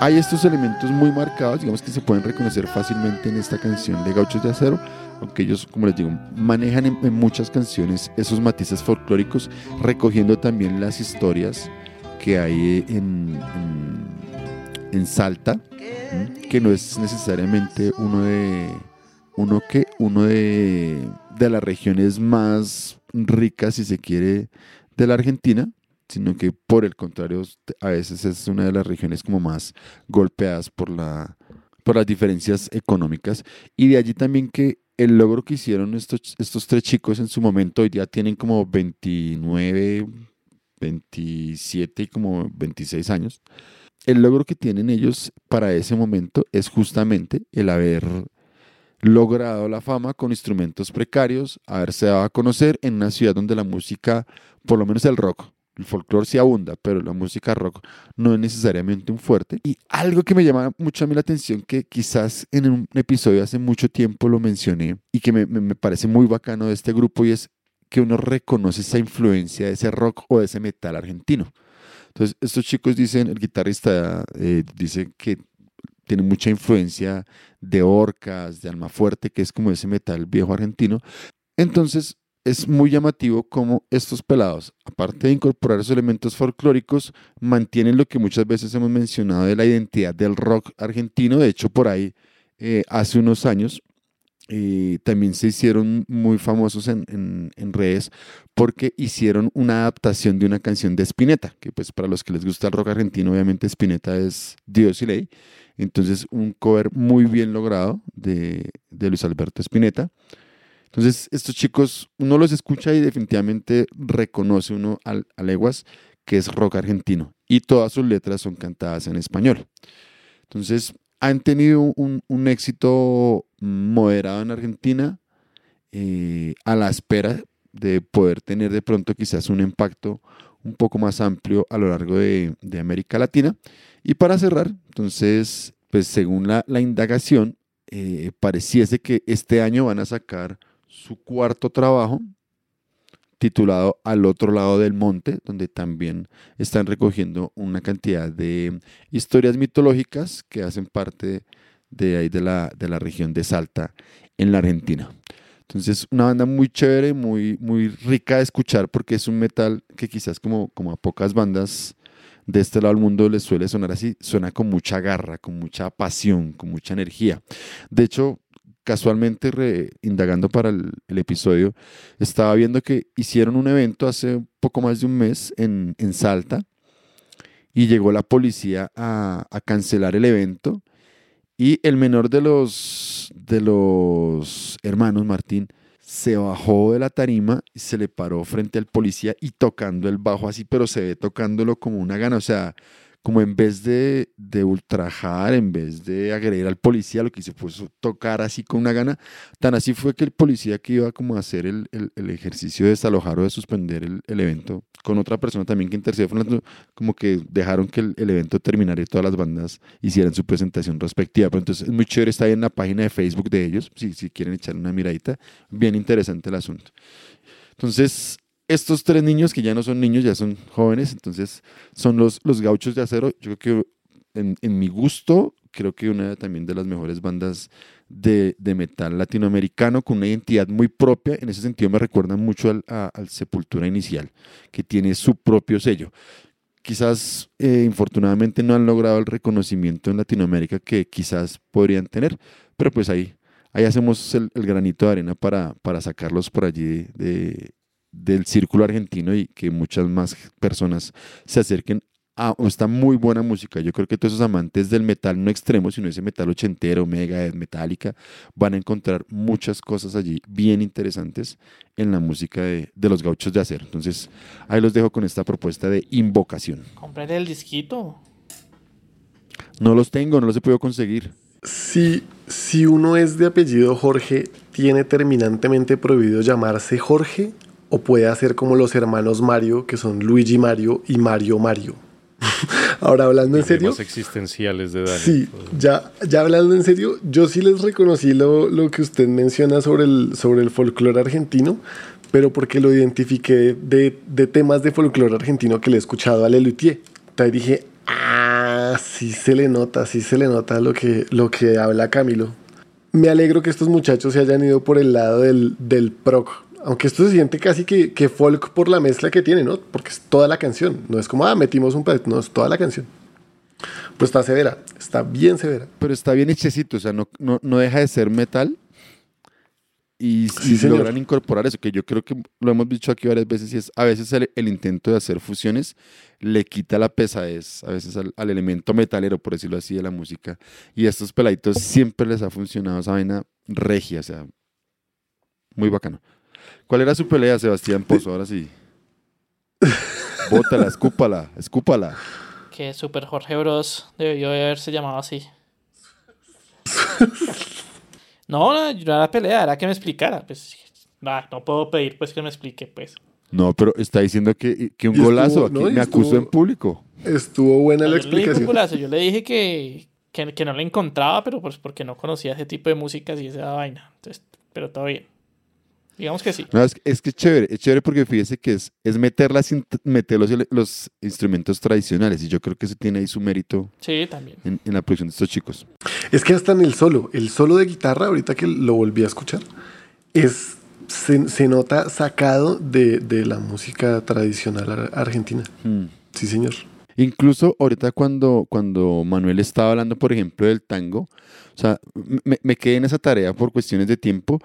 hay estos elementos muy marcados, digamos que se pueden reconocer fácilmente en esta canción de Gauchos de Acero, aunque ellos, como les digo, manejan en, muchas canciones esos matices folclóricos, recogiendo también las historias que hay en, Salta, que no es necesariamente uno de uno que uno de, de las regiones más ricas, si se quiere, de la Argentina, sino que por el contrario, a veces es una de las regiones como más golpeadas por la por las diferencias económicas y de allí también que el logro que hicieron estos, estos tres chicos en su momento hoy día tienen como 29, 27 y como 26 años. El logro que tienen ellos para ese momento es justamente el haber logrado la fama con instrumentos precarios, haberse dado a conocer en una ciudad donde la música, por lo menos el rock, el folclore sí abunda, pero la música rock no es necesariamente un fuerte. Y algo que me llama mucho a mí la atención, que quizás en un episodio hace mucho tiempo lo mencioné y que me, parece muy bacano de este grupo y es que uno reconoce esa influencia de ese rock o de ese metal argentino. Entonces, estos chicos dicen, el guitarrista eh, dice que tiene mucha influencia de Orcas, de Almafuerte, que es como ese metal viejo argentino. Entonces, es muy llamativo cómo estos pelados, aparte de incorporar esos elementos folclóricos, mantienen lo que muchas veces hemos mencionado de la identidad del rock argentino. De hecho, por ahí, eh, hace unos años, eh, también se hicieron muy famosos en, redes porque hicieron una adaptación de una canción de Spinetta, que pues para los que les gusta el rock argentino, obviamente Spinetta es Dios y ley. Entonces, un cover muy bien logrado de, de Luis Alberto Spinetta. Entonces, estos chicos, uno los escucha y definitivamente reconoce uno a leguas que es rock argentino. Y todas sus letras son cantadas en español. Entonces, han tenido un, éxito moderado en Argentina eh, a la espera de poder tener de pronto quizás un impacto un poco más amplio a lo largo de, América Latina. Y para cerrar, entonces, pues según la, la indagación, eh, pareciese que este año van a sacar su cuarto trabajo titulado Al otro lado del monte, donde también están recogiendo una cantidad de historias mitológicas que hacen parte de ahí de la, de la región de Salta, en la Argentina. Entonces, una banda muy chévere, muy, muy rica de escuchar porque es un metal que quizás como, como a pocas bandas de este lado del mundo les suele sonar así, suena con mucha garra, con mucha pasión, con mucha energía. De hecho, casualmente re- indagando para el, episodio, estaba viendo que hicieron un evento hace poco más de un mes en, en Salta y llegó la policía a, a cancelar el evento y el menor de los, de los hermanos, Martín, se bajó de la tarima y se le paró frente al policía y tocando el bajo así, pero se ve tocándolo como una gana, o sea, como en vez de, de ultrajar, en vez de agredir al policía, lo que hizo fue tocar así con una gana. Tan así fue que el policía que iba como a hacer el, el- ejercicio de desalojar o de suspender el, evento, con otra persona también que intercedió, como que dejaron que el, el evento terminara y todas las bandas hicieran su presentación respectiva. Pero entonces es muy chévere, está ahí en la página de Facebook de ellos, si, si quieren echar una miradita, bien interesante el asunto. Entonces, estos tres niños, que ya no son niños, ya son jóvenes, entonces son los, los gauchos de acero. Yo creo que en, en mi gusto, creo que una también de las mejores bandas de, de metal latinoamericano con una identidad muy propia. En ese sentido me recuerdan mucho al, a- al Sepultura inicial, que tiene su propio sello. Quizás, eh, infortunadamente, no han logrado el reconocimiento en Latinoamérica que quizás podrían tener, pero pues ahí, ahí hacemos el, el granito de arena para, para sacarlos por allí de, del círculo argentino y que muchas más personas se acerquen a esta muy buena música. Yo creo que todos esos amantes del metal no extremo, sino ese metal ochentero, mega, metálica, van a encontrar muchas cosas allí bien interesantes en la música de, de los gauchos de acero. Entonces, ahí los dejo con esta propuesta de invocación. Comprarle el disquito. No los tengo, no los he podido conseguir. Si, si uno es de apellido Jorge, ¿tiene terminantemente prohibido llamarse Jorge? ¿O puede hacer como los hermanos Mario, que son Luigi Mario y Mario Mario? Ahora, hablando en serio, existenciales de Dani. Sí, ya, ya hablando en serio, yo sí les reconocí lo, lo que usted menciona sobre el, sobre el folclore argentino, pero porque lo identifiqué de, de temas de folclore argentino que le he escuchado a Lelutier. Entonces dije, ah, sí se le nota, sí se le nota lo que, lo que habla Camilo. Me alegro que estos muchachos se hayan ido por el lado del, del proc. Aunque esto se siente casi que, que folk por la mezcla que tiene, ¿no? Porque es toda la canción. No es como, ah, metimos un pedacito, no, es toda la canción. Pues está severa, está bien severa. Pero está bien hechecito, o sea, no, no, no deja de ser metal. Y Sí, si señor. logran incorporar eso, que yo creo que lo hemos dicho aquí varias veces, y es a veces el, el intento de hacer fusiones le quita la pesadez, a veces al, al elemento metalero, por decirlo así, de la música. Y a estos peladitos siempre les ha funcionado esa vaina regia, o sea, muy bacano. ¿Cuál era su pelea, Sebastián Pozo? Ahora sí. Bótala, escúpala, escúpala. Que Super Jorge Bros. debió de haberse llamado así. No, no, no era pelea, era que me explicara. Pues, nah, no puedo pedir pues que me explique, pues. No, pero está diciendo que, que un estuvo- golazo, aquí no, me acuso estuvo- en público. Estuvo buena la yo, le dije, explicación. Yo le dije que, que, que no le encontraba, pero pues porque no conocía ese tipo de músicas y esa vaina. Entonces, pero todo bien. Digamos que sí. No, es, es que es chévere, es chévere porque fíjese que es, es meter, las meter los, los instrumentos tradicionales y yo creo que eso tiene ahí su mérito Sí, también. en, en la producción de estos chicos. Es que hasta en el solo, el solo de guitarra, ahorita que lo volví a escuchar, es, se, se nota sacado de, de la música tradicional ar- argentina. Sí, señor. Incluso ahorita cuando, cuando Manuel estaba hablando, por ejemplo, del tango, o sea, me, me quedé en esa tarea por cuestiones de tiempo,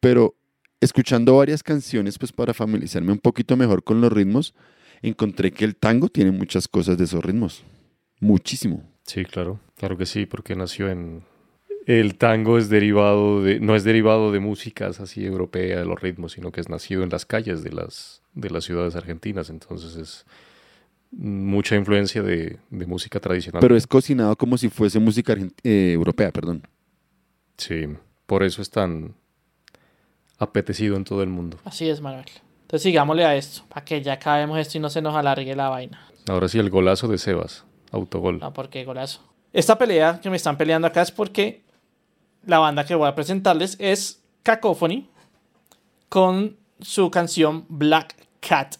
pero escuchando varias canciones, pues para familiarizarme un poquito mejor con los ritmos, encontré que el tango tiene muchas cosas de esos ritmos. Muchísimo. Sí, claro, claro que sí, porque nació en... El tango es derivado de, no es derivado de músicas así europeas, de los ritmos, sino que es nacido en las calles de las, de las ciudades argentinas, entonces es mucha influencia de, de música tradicional. Pero es cocinado como si fuese música eh, europea, perdón. Sí, por eso es tan apetecido en todo el mundo. Así es, Manuel. Entonces sigámosle a esto, para que ya acabemos esto y no se nos alargue la vaina. Ahora sí, el golazo de Sebas, autogol. No, porque golazo. Esta pelea que me están peleando acá es porque la banda que voy a presentarles es Cacophony con su canción Black Cat.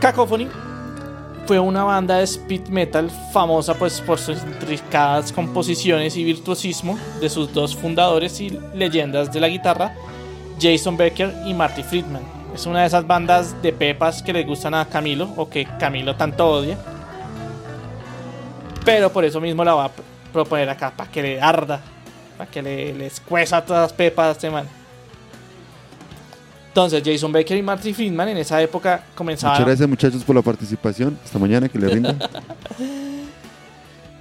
Cacophony fue una banda de speed metal famosa pues por sus intricadas composiciones y virtuosismo de sus dos fundadores y leyendas de la guitarra, Jason Becker y Marty Friedman. Es una de esas bandas de pepas que le gustan a Camilo o que Camilo tanto odia. Pero por eso mismo la va a proponer acá, para que le arda, para que le, les todas las pepas a este man. Entonces, Jason Becker y Marty Friedman en esa época comenzaban. Muchas gracias muchachos por la participación. Hasta mañana, que le rinda.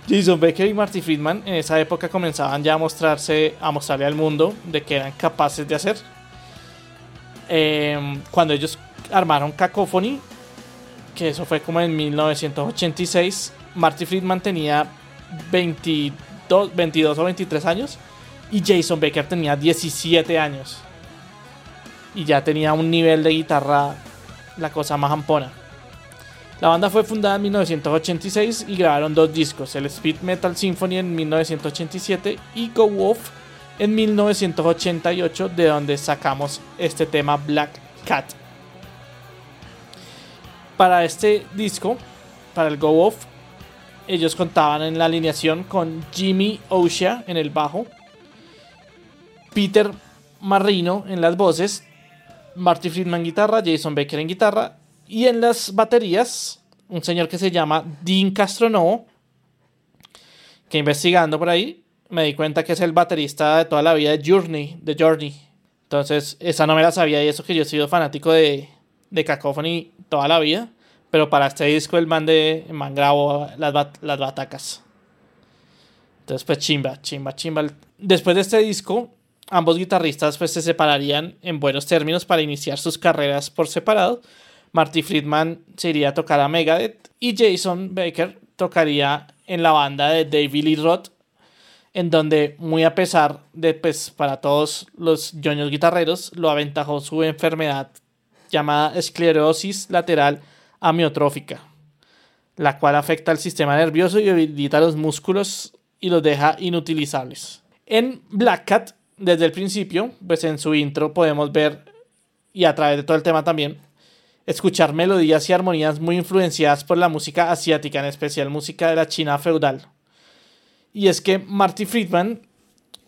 Jason Becker y Marty Friedman en esa época comenzaban ya a mostrarse, a mostrarle al mundo de que eran capaces de hacer. Eh, cuando ellos armaron Cacophony, que eso fue como en 1986, Marty Friedman tenía 22, 22 o 23 años y Jason Becker tenía 17 años. Y ya tenía un nivel de guitarra, la cosa más ampona. La banda fue fundada en 1986 y grabaron dos discos, el Speed Metal Symphony en 1987 y Go Off en 1988, de donde sacamos este tema Black Cat. Para este disco, para el Go Off, ellos contaban en la alineación con Jimmy Osha en el bajo, Peter Marrino en las voces, Marty Friedman guitarra, Jason Becker en guitarra y en las baterías un señor que se llama Dean Castronovo, que investigando por ahí me di cuenta que es el baterista de toda la vida de Journey, de Journey. Entonces, esa no me la sabía y eso que yo he sido fanático de, de Cacophony toda la vida. Pero para este disco el man, de, man grabó las, las batacas. Entonces, pues chimba, chimba, chimba. Después de este disco, ambos guitarristas pues se separarían en buenos términos para iniciar sus carreras por separado. Marty Friedman se iría a tocar a Megadeth y Jason Baker tocaría en la banda de David Lee Roth, en donde muy a pesar de pues para todos los ñoños guitarreros lo aventajó su enfermedad llamada esclerosis lateral amiotrófica, la cual afecta al sistema nervioso y debilita los músculos y los deja inutilizables. En Black Cat, desde el principio, pues en su intro podemos ver, y a través de todo el tema también, escuchar melodías y armonías muy influenciadas por la música asiática, en especial música de la China feudal. Y es que Marty Friedman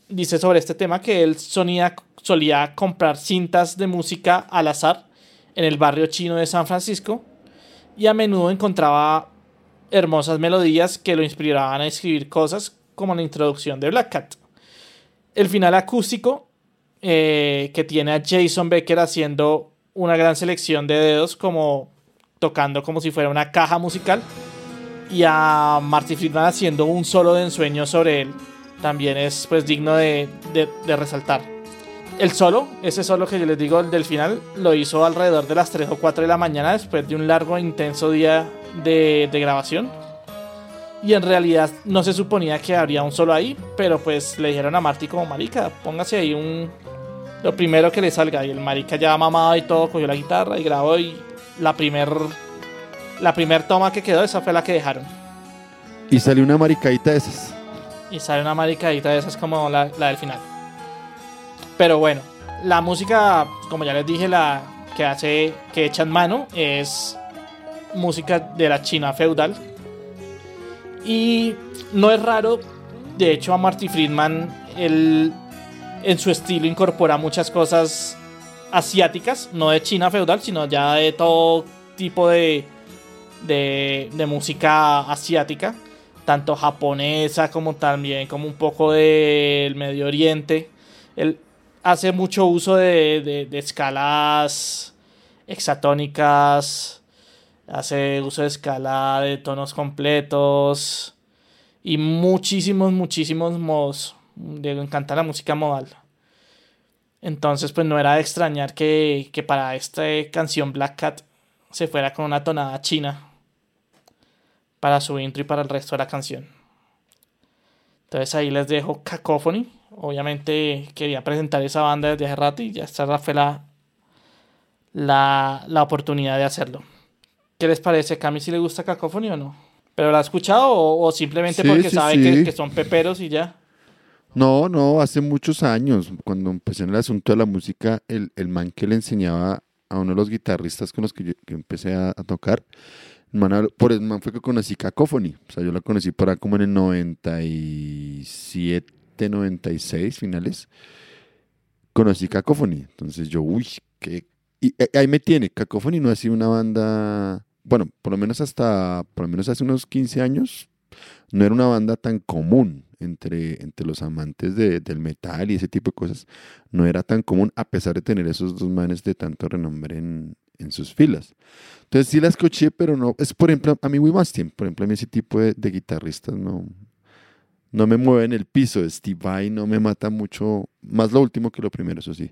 dice sobre este tema que él solía comprar cintas de música al azar en el barrio chino de San Francisco y a menudo encontraba hermosas melodías que lo inspiraban a escribir cosas como la introducción de Black Cat. El final acústico eh, que tiene a Jason Becker haciendo una gran selección de dedos como tocando como si fuera una caja musical y a Marty Friedman haciendo un solo de ensueño sobre él también es pues digno de, de- resaltar. El solo, ese solo que yo les digo el del final, lo hizo alrededor de las 3 o 4 de la mañana después de un largo e intenso día de, de grabación. Y en realidad no se suponía que habría un solo ahí, pero pues le dijeron a Marty como marica, póngase ahí un... Lo primero que le salga. Y el marica ya mamado y todo, cogió la guitarra y grabó y la primer... La primer toma que quedó, esa fue la que dejaron. Y salió una maricadita de esas. Y sale una maricadita de esas como la, la del final. Pero bueno, la música, como ya les dije, la que hace, que echan mano, es música de la China feudal. Y no es raro, de hecho, a Marty Friedman, él en su estilo incorpora muchas cosas asiáticas, no de China feudal, sino ya de todo tipo de, de, música asiática tanto japonesa como también como un poco del Medio Oriente. Él hace mucho uso de- de escalas hexatónicas, hace uso de escala de tonos completos y muchísimos, muchísimos modos. Le encanta la música modal. Entonces, pues no era de extrañar que, que para esta canción Black Cat se fuera con una tonada china para su intro y para el resto de la canción. Entonces ahí les dejo Cacophony. Obviamente quería presentar esa banda desde hace rato y ya esta fue la, la, la oportunidad de hacerlo. ¿Qué les parece? ¿Cami si le gusta Cacophony o no? ¿Pero la ha escuchado o, o simplemente Sí, porque sí, sabe sí. Que, que son peperos y ya? No, no, hace muchos años, cuando empecé en el asunto de la música, el, el man que le enseñaba a uno de los guitarristas con los que yo que empecé a, a tocar. El man habla- por el man fue que conocí Cacophony. O sea, yo la conocí para como en el 97, 96 finales. Conocí Cacophony. Entonces yo, uy, qué... Y eh, ahí me tiene. Cacophony no ha sido una banda... Bueno, por lo menos hasta... Por lo menos hace unos 15 años no era una banda tan común entre, entre los amantes de- del metal y ese tipo de cosas. No era tan común a pesar de tener esos dos manes de tanto renombre en, en sus filas. Entonces sí la escuché, pero no. Es por ejemplo, a mí Austin, por ejemplo, a mí ese tipo de, de guitarristas no, no me mueve en el piso. Steve Vai no me mata mucho, más lo último que lo primero, eso sí.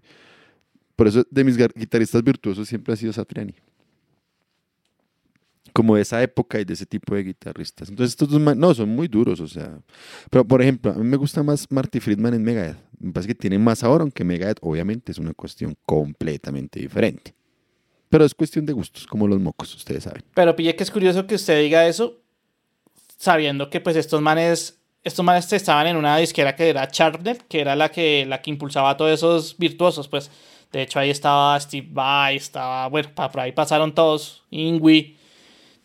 Por eso de mis guitarristas virtuosos siempre ha sido Satriani. Como de esa época y de ese tipo de guitarristas. Entonces estos dos no, son muy duros, o sea. Pero por ejemplo, a mí me gusta más Marty Friedman en Megadeth. Me parece que tiene más ahora, aunque Megadeth obviamente es una cuestión completamente diferente. Pero es cuestión de gustos, como los mocos, ustedes saben. Pero pille que es curioso que usted diga eso, sabiendo que pues estos manes, estos manes estaban en una disquera que era Sharpner, que era la que, la que impulsaba a todos esos virtuosos, pues. De hecho ahí estaba Steve Vai, estaba, bueno, por ahí pasaron todos, Ingui,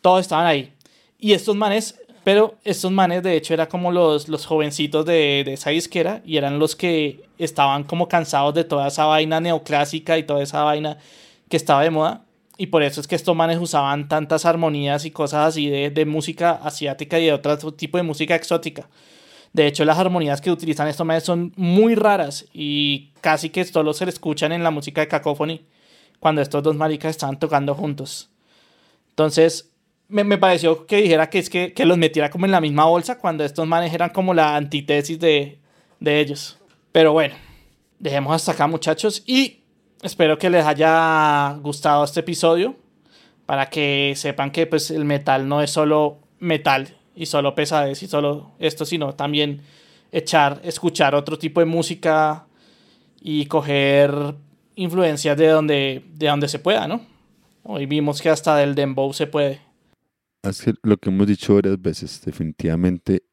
todos estaban ahí. Y estos manes, pero estos manes de hecho eran como los, los jovencitos de, de esa disquera y eran los que estaban como cansados de toda esa vaina neoclásica y toda esa vaina que estaba de moda. Y por eso es que estos manes usaban tantas armonías y cosas así de, de música asiática y de otro tipo de música exótica. De hecho, las armonías que utilizan estos manes son muy raras y casi que solo se le escuchan en la música de Cacophony cuando estos dos maricas estaban tocando juntos. Entonces, me, me pareció que dijera que es que, que los metiera como en la misma bolsa cuando estos manes eran como la antítesis de, de ellos. Pero bueno, dejemos hasta acá muchachos y espero que les haya gustado este episodio para que sepan que pues el metal no es solo metal y solo pesadez y solo esto, sino también echar, escuchar otro tipo de música y coger influencias de donde, de donde se pueda, ¿no? Hoy vimos que hasta del dembow se puede. Es que lo que hemos dicho varias veces, definitivamente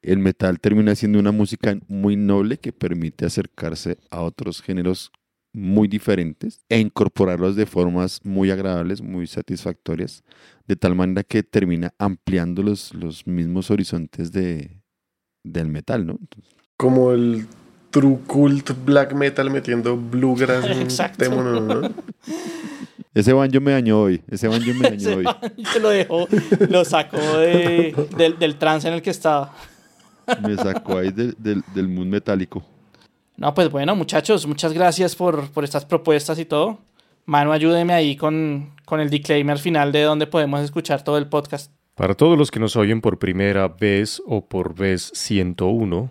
el metal termina siendo una música muy noble que permite acercarse a otros géneros muy diferentes e incorporarlos de formas muy agradables, muy satisfactorias, de tal manera que termina ampliando los, los mismos horizontes de, del metal, ¿no? Entonces, Como el true cult black metal metiendo bluegrass en Exacto. demonio, ¿no? ese banjo me dañó hoy, ese banjo me dañó hoy. se lo dejó, lo sacó de- del, del trance en el que estaba. Me sacó ahí del, del, del mood metálico. No, pues bueno, muchachos, muchas gracias por, por estas propuestas y todo. Manu, ayúdeme ahí con, con el disclaimer final de donde podemos escuchar todo el podcast. Para todos los que nos oyen por primera vez o por vez 101,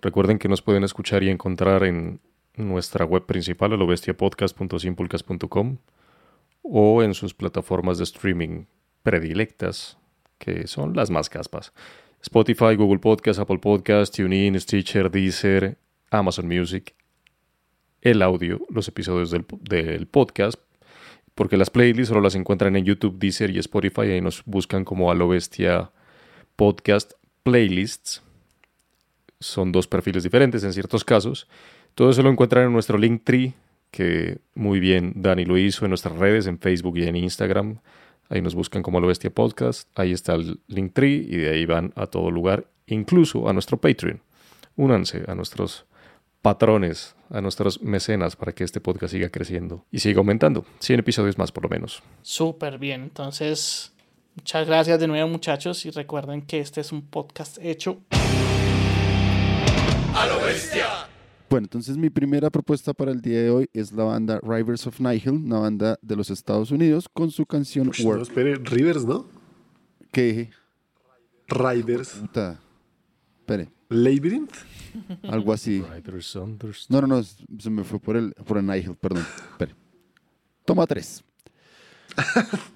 recuerden que nos pueden escuchar y encontrar en nuestra web principal, alobestiapodcast.simplecast.com o en sus plataformas de streaming predilectas, que son las más caspas. Spotify, Google Podcast, Apple Podcast, TuneIn, Stitcher, Deezer, Amazon Music, el audio, los episodios del, podcast, porque las playlists solo las encuentran en YouTube, Deezer y Spotify, ahí nos buscan como a lo bestia podcast playlists. Son dos perfiles diferentes en ciertos casos. Todo eso lo encuentran en nuestro Linktree, que muy bien Dani lo hizo en nuestras redes, en Facebook y en Instagram. Ahí nos buscan como a lo bestia podcast. Ahí está el Linktree y de ahí van a todo lugar, incluso a nuestro Patreon. Únanse a nuestros patrones, a nuestros mecenas para que este podcast siga creciendo y siga aumentando. 100 episodios más por lo menos. Súper bien, entonces muchas gracias de nuevo muchachos y recuerden que este es un podcast hecho Bueno, entonces mi primera propuesta para el día de hoy es la banda Rivers of Nihil, una banda de los Estados Unidos, con su canción no, Work. espere, Rivers, ¿no? ¿Qué dije? Riders. Puta. Espere, Labyrinth. algo así. No, no, no, se me fue por el, por el Nihil, perdón. Espere. Toma tres.